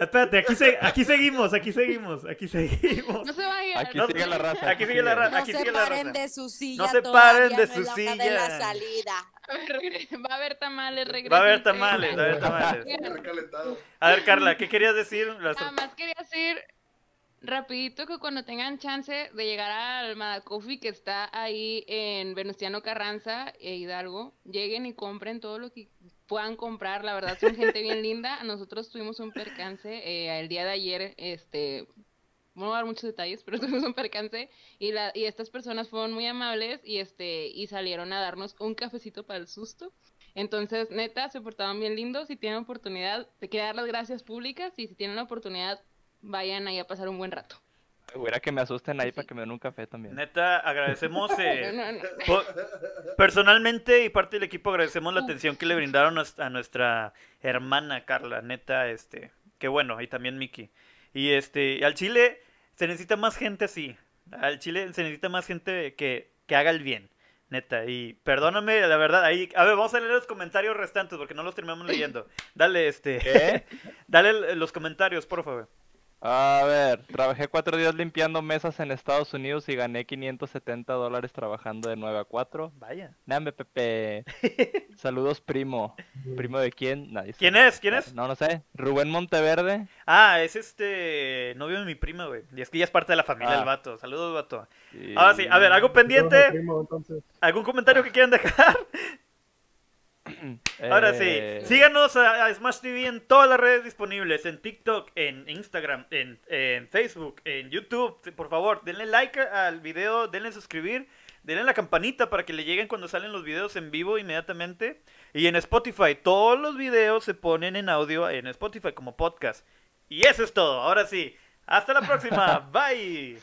Espérate, aquí, se, aquí seguimos, aquí seguimos, aquí seguimos. No se vayan. Aquí No, sigue la raza. aquí sigue la raza. No Aquí se sigue la paren raza. de su silla. No se paren de su la de salida. A ver, regre- Va a haber tamales, regresen. Va a haber tamales, va a haber tamales. A ver, Carla, ¿qué querías decir? Nada más quería decir rapidito que cuando tengan chance de llegar al Madacoffee que está ahí en Venustiano Carranza e Hidalgo, lleguen y compren todo lo que puedan comprar. La verdad son gente bien linda. Nosotros tuvimos un percance eh, el día de ayer, este, no voy a dar muchos detalles, pero tuvimos un percance y, la, y estas personas fueron muy amables y este y salieron a darnos un cafecito para el susto. Entonces, neta, se portaron bien lindos. Si tienen oportunidad, te quiero dar las gracias públicas y si tienen la oportunidad, vayan ahí a pasar un buen rato. Hubiera que me asusten ahí para que me den un café también. Neta, agradecemos. eh, No, no, no. po- personalmente y parte del equipo agradecemos la atención que le brindaron a nuestra hermana Carla. Neta, este, qué bueno, y también Miki. Y este, al Chile se necesita más gente así. Al Chile se necesita más gente que, que haga el bien. Neta, y perdóname, la verdad, ahí, a ver, vamos a leer los comentarios restantes porque no los terminamos leyendo. Dale, este, ¿Qué? dale los comentarios, por favor. A ver, trabajé cuatro días limpiando mesas en Estados Unidos y gané 570 dólares trabajando de 9 a 4. Vaya. Dame, Pepe. Saludos, primo. ¿Primo de quién? Nadie ¿Quién sabe. es? ¿Quién es? No, no sé. Rubén Monteverde. Ah, es este novio de mi prima, güey. Y es que ya es parte de la familia Ah. el vato. Saludos, vato. y- Ahora sí, a ver, algo pendiente. primo. ¿Algún comentario que quieran dejar? Ahora Eh, sí, síganos a, a Smash TV en todas las redes disponibles, en TikTok, en Instagram, en, en Facebook, en YouTube. Por favor, denle like al video, denle suscribir, denle la campanita para que le lleguen cuando salen los videos en vivo inmediatamente. Y en Spotify, todos los videos se ponen en audio en Spotify como podcast. Y eso es todo, ahora sí. Hasta la próxima, bye.